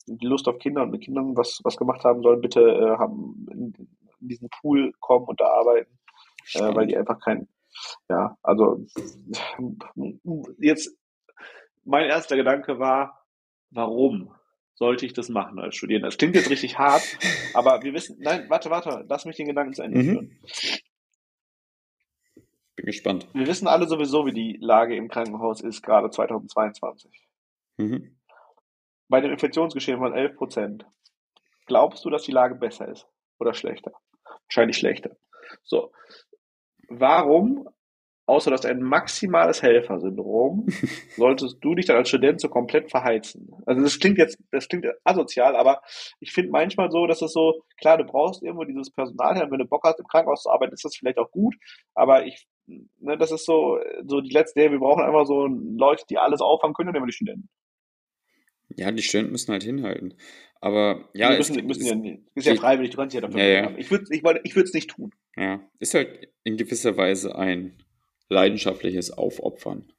Speaker 3: die Lust auf Kinder und mit Kindern was, was gemacht haben sollen, bitte äh, haben in, in diesen Pool kommen und da arbeiten, äh, weil die einfach kein, ja, also jetzt mein erster Gedanke war, warum sollte ich das machen als Studierender? Das klingt jetzt richtig hart, aber wir wissen, nein, warte, warte, lass mich den Gedanken zu Ende mhm. führen.
Speaker 2: Bin gespannt.
Speaker 3: Wir wissen alle sowieso, wie die Lage im Krankenhaus ist, gerade 2022. Mhm. Bei dem Infektionsgeschehen von 11 Prozent. Glaubst du, dass die Lage besser ist oder schlechter? Wahrscheinlich schlechter. So. Warum außer dass ein maximales Helfersyndrom, solltest du dich dann als Student so komplett verheizen. Also das klingt jetzt, das klingt asozial, aber ich finde manchmal so, dass es so, klar, du brauchst irgendwo dieses Personal her, wenn du Bock hast, im Krankenhaus zu arbeiten, ist das vielleicht auch gut, aber ich, ne, das ist so, so die letzte, wir brauchen einfach so Leute, die alles auffangen können, nehmen wir die Studenten.
Speaker 2: Ja, die Studenten müssen halt hinhalten. Aber ja,
Speaker 3: die müssen, es, müssen ja, ist ja freiwillig, du kannst ja dafür ja, ja. Ich würde ich, ich es nicht tun.
Speaker 2: Ja, ist halt in gewisser Weise ein leidenschaftliches Aufopfern.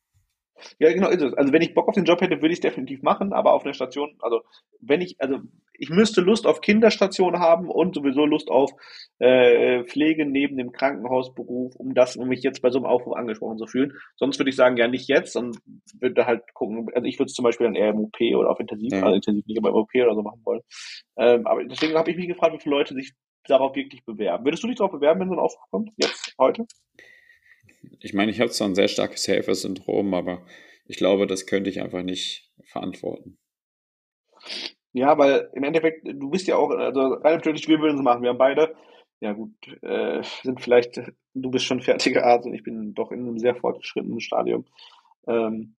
Speaker 3: Ja, genau ist es. Also wenn ich Bock auf den Job hätte, würde ich es definitiv machen, aber auf einer Station, also wenn ich, also ich müsste Lust auf Kinderstation haben und sowieso Lust auf äh, Pflege neben dem Krankenhausberuf, um das, um mich jetzt bei so einem Aufruf angesprochen zu fühlen. Sonst würde ich sagen, ja nicht jetzt und würde halt gucken, also ich würde es zum Beispiel dann eher im OP oder auf Intensiv, ja. also Intensiv nicht, aber im OP oder so machen wollen. Ähm, aber deswegen habe ich mich gefragt, wie viele Leute sich darauf wirklich bewerben. Würdest du dich darauf bewerben, wenn so ein Aufruf kommt? Jetzt, heute?
Speaker 2: Ich meine, ich habe zwar ein sehr starkes Helfer-Syndrom, aber ich glaube, das könnte ich einfach nicht verantworten.
Speaker 3: Ja, weil im Endeffekt, du bist ja auch, also rein natürlich, wir würden es machen. Wir haben beide, ja gut, äh, sind vielleicht, du bist schon fertiger Arzt und ich bin doch in einem sehr fortgeschrittenen Stadium. Ähm,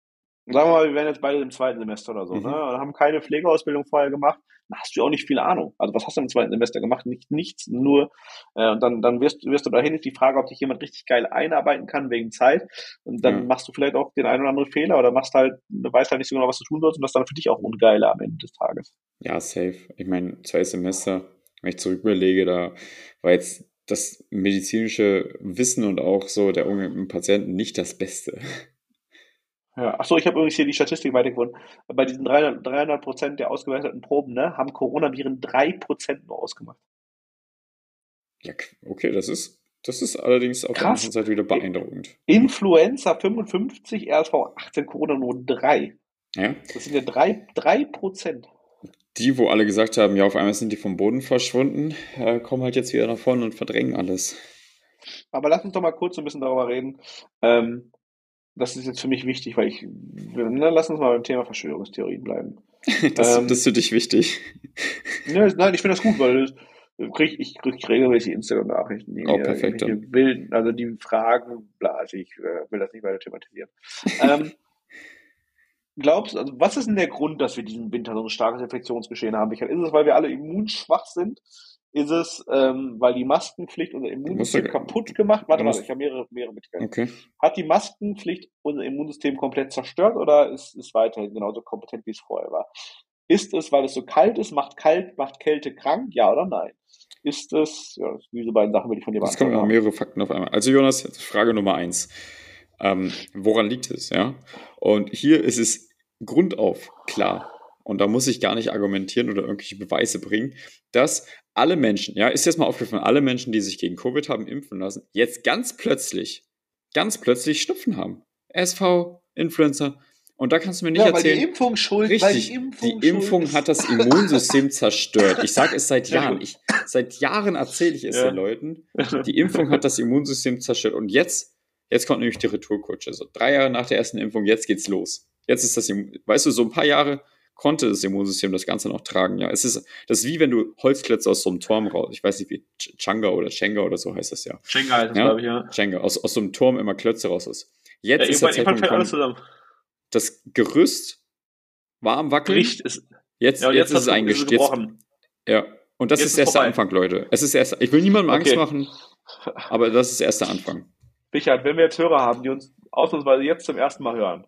Speaker 3: sagen wir mal, wir wären jetzt beide im zweiten Semester oder so, mhm. ne? Und haben keine Pflegeausbildung vorher gemacht, dann hast du auch nicht viel Ahnung. Also was hast du im zweiten Semester gemacht? Nicht, nichts, nur, äh, und dann, dann wirst, wirst du dahin, ist die Frage, ob dich jemand richtig geil einarbeiten kann wegen Zeit. Und dann mhm. machst du vielleicht auch den einen oder anderen Fehler oder machst halt, du weißt halt nicht so genau, was du tun sollst und das ist dann für dich auch ungeiler am Ende des Tages.
Speaker 2: Ja, safe. Ich meine, zwei Semester, wenn ich zurück überlege, da war jetzt das medizinische Wissen und auch so der Umgang mit dem Patienten nicht das Beste.
Speaker 3: Ja, achso, ich habe übrigens hier die Statistik weitergefunden. Bei diesen 300 Prozent der ausgewerteten Proben ne, haben Coronaviren 3 Prozent nur ausgemacht.
Speaker 2: Ja, okay, das ist, das ist allerdings auf Krass. der anderen Seite wieder beeindruckend.
Speaker 3: Influenza 55, RSV 18, Corona nur 3. Ja. Das sind ja 3, 3 Prozent.
Speaker 2: Die, wo alle gesagt haben, ja, auf einmal sind die vom Boden verschwunden, äh, kommen halt jetzt wieder nach vorne und verdrängen alles.
Speaker 3: Aber lass uns doch mal kurz ein bisschen darüber reden. Ähm, das ist jetzt für mich wichtig, weil ich, ne, lass uns mal beim Thema Verschwörungstheorien bleiben.
Speaker 2: das, ähm, das ist für dich wichtig.
Speaker 3: Ne, nein, ich finde das gut, weil krieg, ich kriege regelmäßig Instagram-Nachrichten, die
Speaker 2: oh, perfekt,
Speaker 3: bilden, also die Fragen, bla, also ich äh, will das nicht weiter thematisieren. ähm, glaubst also was ist denn der Grund, dass wir diesen Winter so ein starkes Infektionsgeschehen haben? Ist es, weil wir alle immunschwach sind? Ist es, ähm, weil die Maskenpflicht unser Immunsystem du, kaputt gemacht hat. Warte, warte, ich habe mehrere, mehrere Möglichkeiten. Okay. Hat die Maskenpflicht unser Immunsystem komplett zerstört oder ist es weiterhin genauso kompetent, wie es vorher war? Ist es, weil es so kalt ist, macht kalt, macht Kälte krank, ja oder nein? Ist es, ja, diese beiden Sachen will ich von dir.
Speaker 2: Jetzt kommen noch mehrere Fakten auf einmal. Also Jonas, Frage Nummer eins. Ähm, woran liegt es, ja? Und hier ist es grundauf klar und da muss ich gar nicht argumentieren oder irgendwelche Beweise bringen, dass alle Menschen, ja, ist jetzt mal aufgefallen, alle Menschen, die sich gegen Covid haben impfen lassen, jetzt ganz plötzlich, ganz plötzlich Schnupfen haben. SV, Influencer. Und da kannst du mir nicht ja, erzählen.
Speaker 3: Weil die Impfung schuld,
Speaker 2: richtig, die Impfung, die Impfung hat das Immunsystem zerstört. Ich sage es seit Jahren. Ich, seit Jahren erzähle ich es ja. den Leuten. Die Impfung hat das Immunsystem zerstört. Und jetzt, jetzt kommt nämlich die Retourkutsche. So drei Jahre nach der ersten Impfung, jetzt geht's los. Jetzt ist das, weißt du, so ein paar Jahre konnte das Immunsystem das Ganze noch tragen. Ja, es ist, das ist wie wenn du Holzklötze aus so einem Turm raus, ich weiß nicht wie, Changa oder Chenga oder so heißt das ja.
Speaker 3: Chenga heißt das, ja? glaube ich, ja.
Speaker 2: Chenga, aus, aus so einem Turm immer Klötze raus ist. Jetzt ja, ist der Zeitpunkt gekommen, das Gerüst war am Wackeln.
Speaker 3: Bricht ist,
Speaker 2: jetzt, ja, jetzt, jetzt ist es eingestürzt. Ja, und das jetzt ist erst der Anfang, Leute. Es ist erst, ich will niemandem okay. Angst machen, aber das ist erst der Anfang.
Speaker 3: Richard, wenn wir jetzt Hörer haben, die uns ausnahmsweise jetzt zum ersten Mal hören,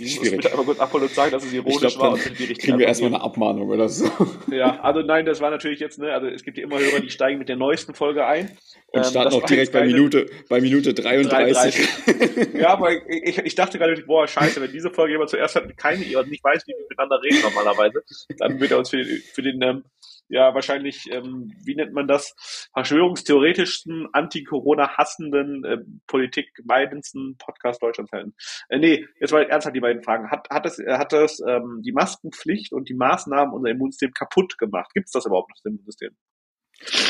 Speaker 3: Ich muss bitte einmal kurz abholen und sagen, dass es ironisch glaub, war und
Speaker 2: die richtige Kriegen wir erstmal eine Abmahnung oder so.
Speaker 3: Ja, also nein, das war natürlich jetzt, ne, also es gibt ja immer Hörer, die steigen mit der neuesten Folge ein.
Speaker 2: Und ähm, starten auch direkt bei Minute, bei Minute 33.
Speaker 3: 33. ja, aber ich, ich dachte gerade, boah, scheiße, wenn diese Folge jemand zuerst hat, keine, und nicht weiß, wie wir miteinander reden normalerweise, dann wird er uns für den, für den ähm, ja wahrscheinlich, ähm, wie nennt man das, verschwörungstheoretischsten, anti-Corona hassenden, äh, Politik meidendsten Podcast Deutschlands halten. Äh, nee, jetzt mal ernsthaft die beiden Fragen. Hat, hat das, hat das ähm, die Maskenpflicht und die Maßnahmen unser Immunsystem kaputt gemacht? Gibt es das überhaupt noch, das Immunsystem?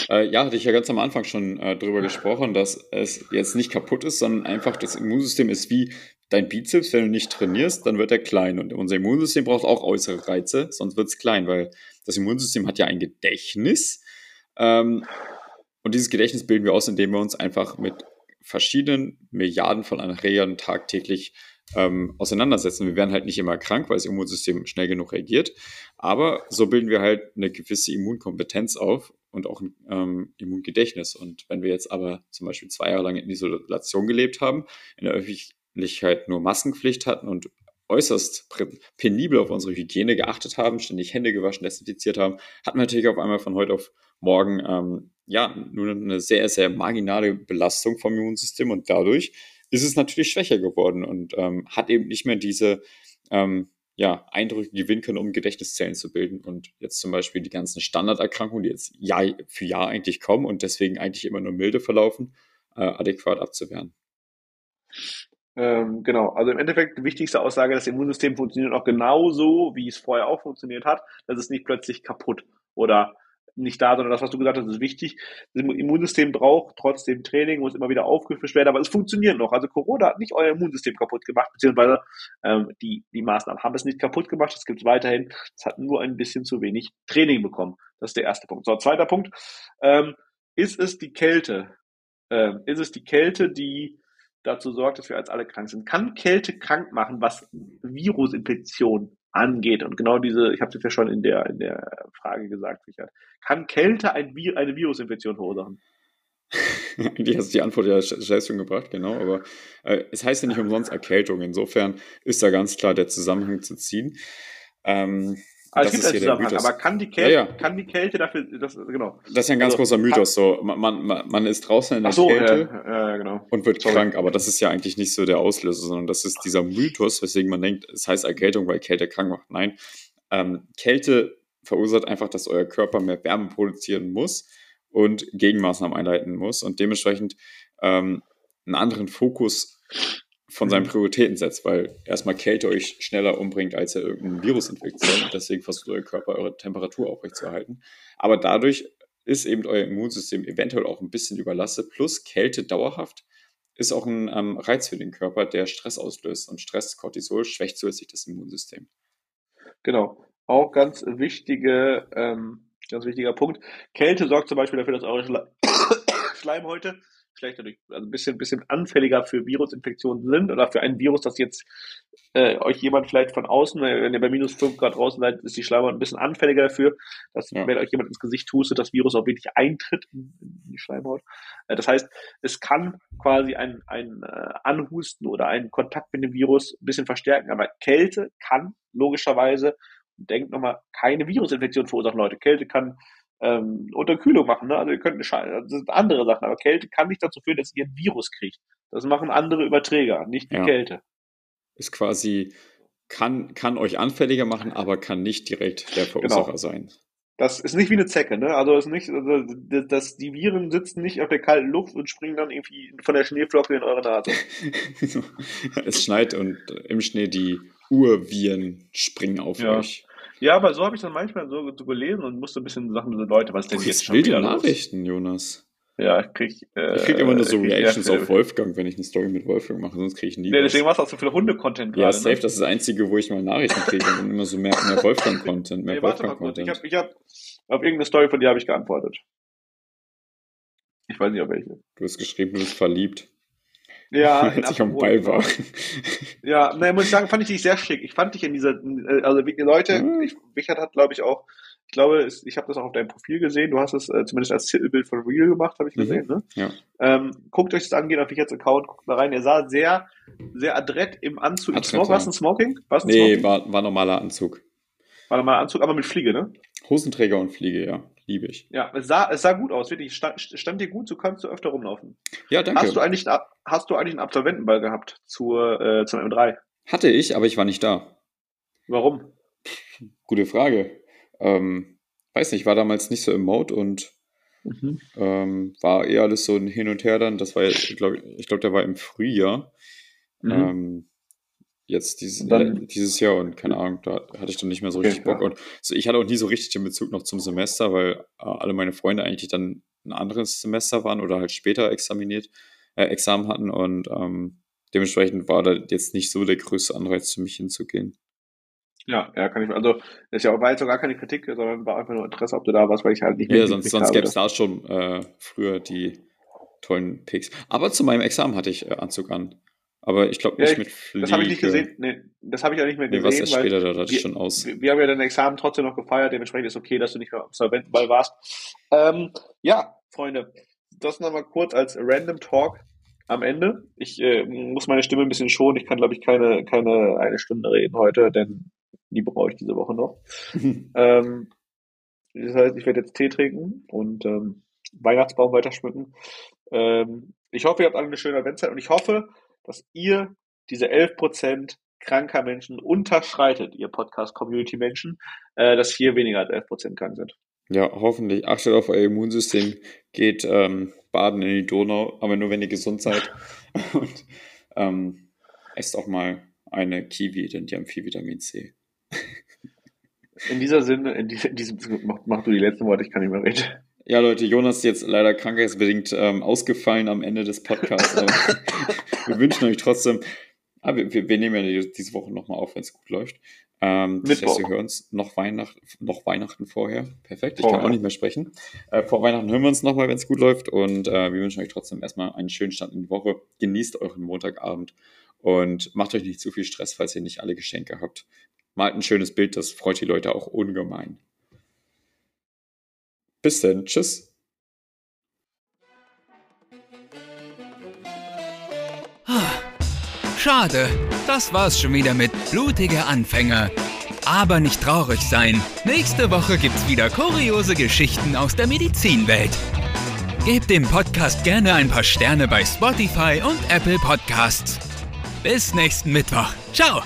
Speaker 2: Äh, ja, hatte ich ja ganz am Anfang schon äh, drüber gesprochen, dass es jetzt nicht kaputt ist, sondern einfach das Immunsystem ist wie dein Bizeps. Wenn du nicht trainierst, dann wird er klein. Und unser Immunsystem braucht auch äußere Reize, sonst wird es klein, weil das Immunsystem hat ja ein Gedächtnis. Ähm, und dieses Gedächtnis bilden wir aus, indem wir uns einfach mit verschiedenen Milliarden von Erregern tagtäglich ähm, auseinandersetzen. Wir werden halt nicht immer krank, weil das Immunsystem schnell genug reagiert. Aber so bilden wir halt eine gewisse Immunkompetenz auf und auch ein ähm, Immungedächtnis. Und wenn wir jetzt aber zum Beispiel zwei Jahre lang in Isolation gelebt haben, in der Öffentlichkeit nur Maskenpflicht hatten und äußerst penibel auf unsere Hygiene geachtet haben, ständig Hände gewaschen, desinfiziert haben, hatten wir natürlich auf einmal von heute auf morgen ähm, ja nur eine sehr, sehr marginale Belastung vom Immunsystem und dadurch ist es natürlich schwächer geworden und ähm, hat eben nicht mehr diese ähm, ja, Eindrücke gewinnen können, um Gedächtniszellen zu bilden. Und jetzt zum Beispiel die ganzen Standarderkrankungen, die jetzt Jahr für Jahr eigentlich kommen und deswegen eigentlich immer nur milde verlaufen, äh, adäquat abzuwehren.
Speaker 3: Ähm, genau, also im Endeffekt die wichtigste Aussage, das Immunsystem funktioniert auch genauso, wie es vorher auch funktioniert hat. Das ist nicht plötzlich kaputt oder nicht da, sondern das, was du gesagt hast, ist wichtig. Das Immunsystem braucht trotzdem Training, muss immer wieder aufgefrischt werden, aber es funktioniert noch. Also Corona hat nicht euer Immunsystem kaputt gemacht, beziehungsweise ähm, die, die Maßnahmen haben es nicht kaputt gemacht, es gibt es weiterhin. Es hat nur ein bisschen zu wenig Training bekommen. Das ist der erste Punkt. So, zweiter Punkt. Ähm, ist es die Kälte? Ähm, ist es die Kälte, die dazu sorgt, dass wir als alle krank sind? Kann Kälte krank machen, was Virusinfektion angeht. Und genau diese, ich habe es ja schon in der, in der Frage gesagt, Richard. Kann Kälte ein eine Virusinfektion verursachen?
Speaker 2: Eigentlich hast du die Antwort ja selbst schon gebracht, genau, aber äh, es heißt ja nicht umsonst Erkältung. Insofern ist da ganz klar der Zusammenhang zu ziehen. Ähm,
Speaker 3: also das es gibt einen Zusammenhang, aber kann die Kälte, ja, ja. kann die Kälte dafür, das, genau.
Speaker 2: Das ist ja ein ganz also, großer Mythos, so, man, man, man ist draußen in der so, Kälte
Speaker 3: ja, genau.
Speaker 2: und wird Sorry. krank, aber das ist ja eigentlich nicht so der Auslöser, sondern das ist dieser Mythos, weswegen man denkt, es heißt Erkältung, weil Kälte krank macht. Nein, ähm, Kälte verursacht einfach, dass euer Körper mehr Wärme produzieren muss und Gegenmaßnahmen einleiten muss und dementsprechend ähm, einen anderen Fokus von seinen mhm. Prioritäten setzt, weil erstmal Kälte euch schneller umbringt als ja irgendeine Virusinfektion. Deswegen versucht euer Körper eure Temperatur aufrechtzuerhalten. Aber dadurch ist eben euer Immunsystem eventuell auch ein bisschen überlastet. Plus Kälte dauerhaft ist auch ein ähm, Reiz für den Körper, der Stress auslöst. Und Stress, Cortisol, schwächt zusätzlich das Immunsystem.
Speaker 3: Genau. Auch ganz wichtige, ähm, ganz wichtiger Punkt. Kälte sorgt zum Beispiel dafür, dass eure Schleimhäute schlechter durch, also ein bisschen, bisschen anfälliger für Virusinfektionen sind oder für ein Virus, das jetzt äh, euch jemand vielleicht von außen, wenn ihr bei minus 5 Grad draußen seid, ist die Schleimhaut ein bisschen anfälliger dafür, dass ja. wenn euch jemand ins Gesicht hustet, das Virus auch wirklich eintritt in, die Schleimhaut. Äh, das heißt, es kann quasi ein, ein äh, Anhusten oder ein Kontakt mit dem Virus ein bisschen verstärken, aber Kälte kann logischerweise denkt nochmal, keine Virusinfektion verursachen, Leute. Kälte kann ähm, Unterkühlung machen. Ne? Also ihr könnt eine das sind andere Sachen, aber Kälte kann nicht dazu führen, dass ihr ein Virus kriegt. Das machen andere Überträger, nicht die ja. Kälte.
Speaker 2: Ist quasi, kann, kann euch anfälliger machen, aber kann nicht direkt der genau. Verursacher genau. sein.
Speaker 3: Das ist nicht wie eine Zecke, ne? Also ist nicht, also das, die Viren sitzen nicht auf der kalten Luft und springen dann irgendwie von der Schneeflocke in eure Nase.
Speaker 2: es schneit und im Schnee die Urviren springen auf ja. euch.
Speaker 3: Ja, aber so habe ich dann manchmal so, so, gelesen und musste ein bisschen Sachen so Leute, was denn jetzt
Speaker 2: schon wieder Nachrichten, los? Jonas.
Speaker 3: Ja, ich krieg,
Speaker 2: äh, ich krieg immer nur so Reactions auf Wolfgang, wenn ich eine Story mit Wolfgang mache, sonst kriege ich nie.
Speaker 3: Nee, deswegen machst du auch so viel Hunde-Content
Speaker 2: Ja, safe, ne? das ist das Einzige, wo ich mal Nachrichten kriege und immer so mehr, mehr Wolfgang-Content, mehr nee, Wolfgang-Content.
Speaker 3: Ich habe ich hab, auf irgendeine Story von dir habe ich geantwortet. Ich weiß nicht, auf welche.
Speaker 2: Du hast geschrieben, du bist verliebt.
Speaker 3: Ja,
Speaker 2: als ich am Ball war.
Speaker 3: Ja, ne, muss ich sagen, fand ich dich sehr schick. Ich fand dich in dieser, äh, also die Leute, hm. ich, Richard hat, glaube ich, auch Ich glaube, ich habe das auch auf deinem Profil gesehen. Du hast es äh, zumindest als Titelbild von Real gemacht, habe ich mhm. gesehen. Ne? Ja. Ähm, guckt euch das an, geht auf jetzt Account, guckt da rein. Er sah sehr, sehr adrett im Anzug. Adrett, Smog, ja. War es ein Smoking?
Speaker 2: War's ein nee, Smoking? War, war normaler Anzug.
Speaker 3: War normaler Anzug, aber mit Fliege, ne?
Speaker 2: Hosenträger und Fliege, ja. Liebe ich.
Speaker 3: Ja, es sah, es sah gut aus, wirklich. Stand, stand dir gut, so kannst du öfter rumlaufen.
Speaker 2: Ja, danke.
Speaker 3: Hast du eigentlich, hast du eigentlich einen Absolventenball gehabt zur, äh, zum M3?
Speaker 2: Hatte ich, aber ich war nicht da.
Speaker 3: Warum?
Speaker 2: Gute Frage. Ähm, weiß nicht, ich war damals nicht so im Mode und mhm. ähm, war eher alles so ein Hin und Her dann. Das war, ich glaube, ich glaub, der war im Frühjahr. Mhm. Ähm, jetzt dieses, dann, dieses Jahr und keine Ahnung, da hatte ich dann nicht mehr so richtig okay, Bock. Und so, ich hatte auch nie so richtig den Bezug noch zum Semester, weil äh, alle meine Freunde eigentlich dann ein anderes Semester waren oder halt später examiniert, äh, Examen hatten und ähm, dementsprechend war da jetzt nicht so der größte Anreiz für mich hinzugehen.
Speaker 3: Ja, ja, kann ich, also, das ist ja auch, war jetzt auch gar keine Kritik, sondern war einfach nur Interesse, ob du da warst, weil ich halt nicht mehr.
Speaker 2: Ja, sonst, sonst gäbe es da schon äh, früher die tollen Picks. Aber zu meinem Examen hatte ich äh, Anzug an. Aber ich glaube nicht ja, ich, mit
Speaker 3: Fliege. Das habe ich nicht gesehen. Nee, das habe ich ja nicht mehr gesehen. Nee, was
Speaker 2: erst später, da hatte ich schon aus.
Speaker 3: Wir, wir, haben ja dein Examen trotzdem noch gefeiert, dementsprechend ist okay, dass du nicht mehr Absolventenball warst. Ähm, ja, Freunde, das nochmal kurz als Random Talk am Ende. Ich äh, muss meine Stimme ein bisschen schonen. Ich kann, glaube ich, keine, keine eine Stunde reden heute, denn die brauche ich diese Woche noch. ähm, das heißt, ich werde jetzt Tee trinken und ähm, Weihnachtsbaum weiter schmücken. Ähm, ich hoffe, ihr habt alle eine schöne Adventszeit und ich hoffe, dass ihr diese 11% kranker Menschen unterschreitet, ihr Podcast-Community-Menschen, äh, dass hier weniger als 11% krank sind.
Speaker 2: Ja, hoffentlich. Achtet auf euer Immunsystem, geht ähm, baden in die Donau, aber nur wenn ihr gesund seid. und ähm, esst auch mal eine Kiwi, denn die haben viel Vitamin C.
Speaker 3: In dieser Sinne, in, diesem mach, mach du die letzten Worte, ich kann nicht mehr reden.
Speaker 2: Ja, Leute, Jonas ist jetzt leider krankheitsbedingt ähm, ausgefallen am Ende des Podcasts. wir wünschen euch trotzdem, ah, wir, wir, nehmen ja diese Woche nochmal auf, wenn es gut läuft. Ähm, das heißt, wir hören uns noch, Weihnacht, noch Weihnachten vorher. Perfekt, ich vorher. kann auch nicht mehr sprechen. Äh, vor Weihnachten hören wir uns nochmal, wenn es gut läuft. Und äh, wir wünschen euch trotzdem erstmal einen schönen Start in die Woche. Genießt euren Montagabend und macht euch nicht zu viel Stress, falls ihr nicht alle Geschenke habt malt ein schönes Bild, das freut die Leute auch ungemein. Bis dann, tschüss.
Speaker 1: Schade, das war's schon wieder mit Blutige Anfänger. Aber nicht traurig sein. Nächste Woche gibt's wieder kuriose Geschichten aus der Medizinwelt. Gebt dem Podcast gerne ein paar Sterne bei Spotify und Apple Podcasts. Bis nächsten Mittwoch. Ciao!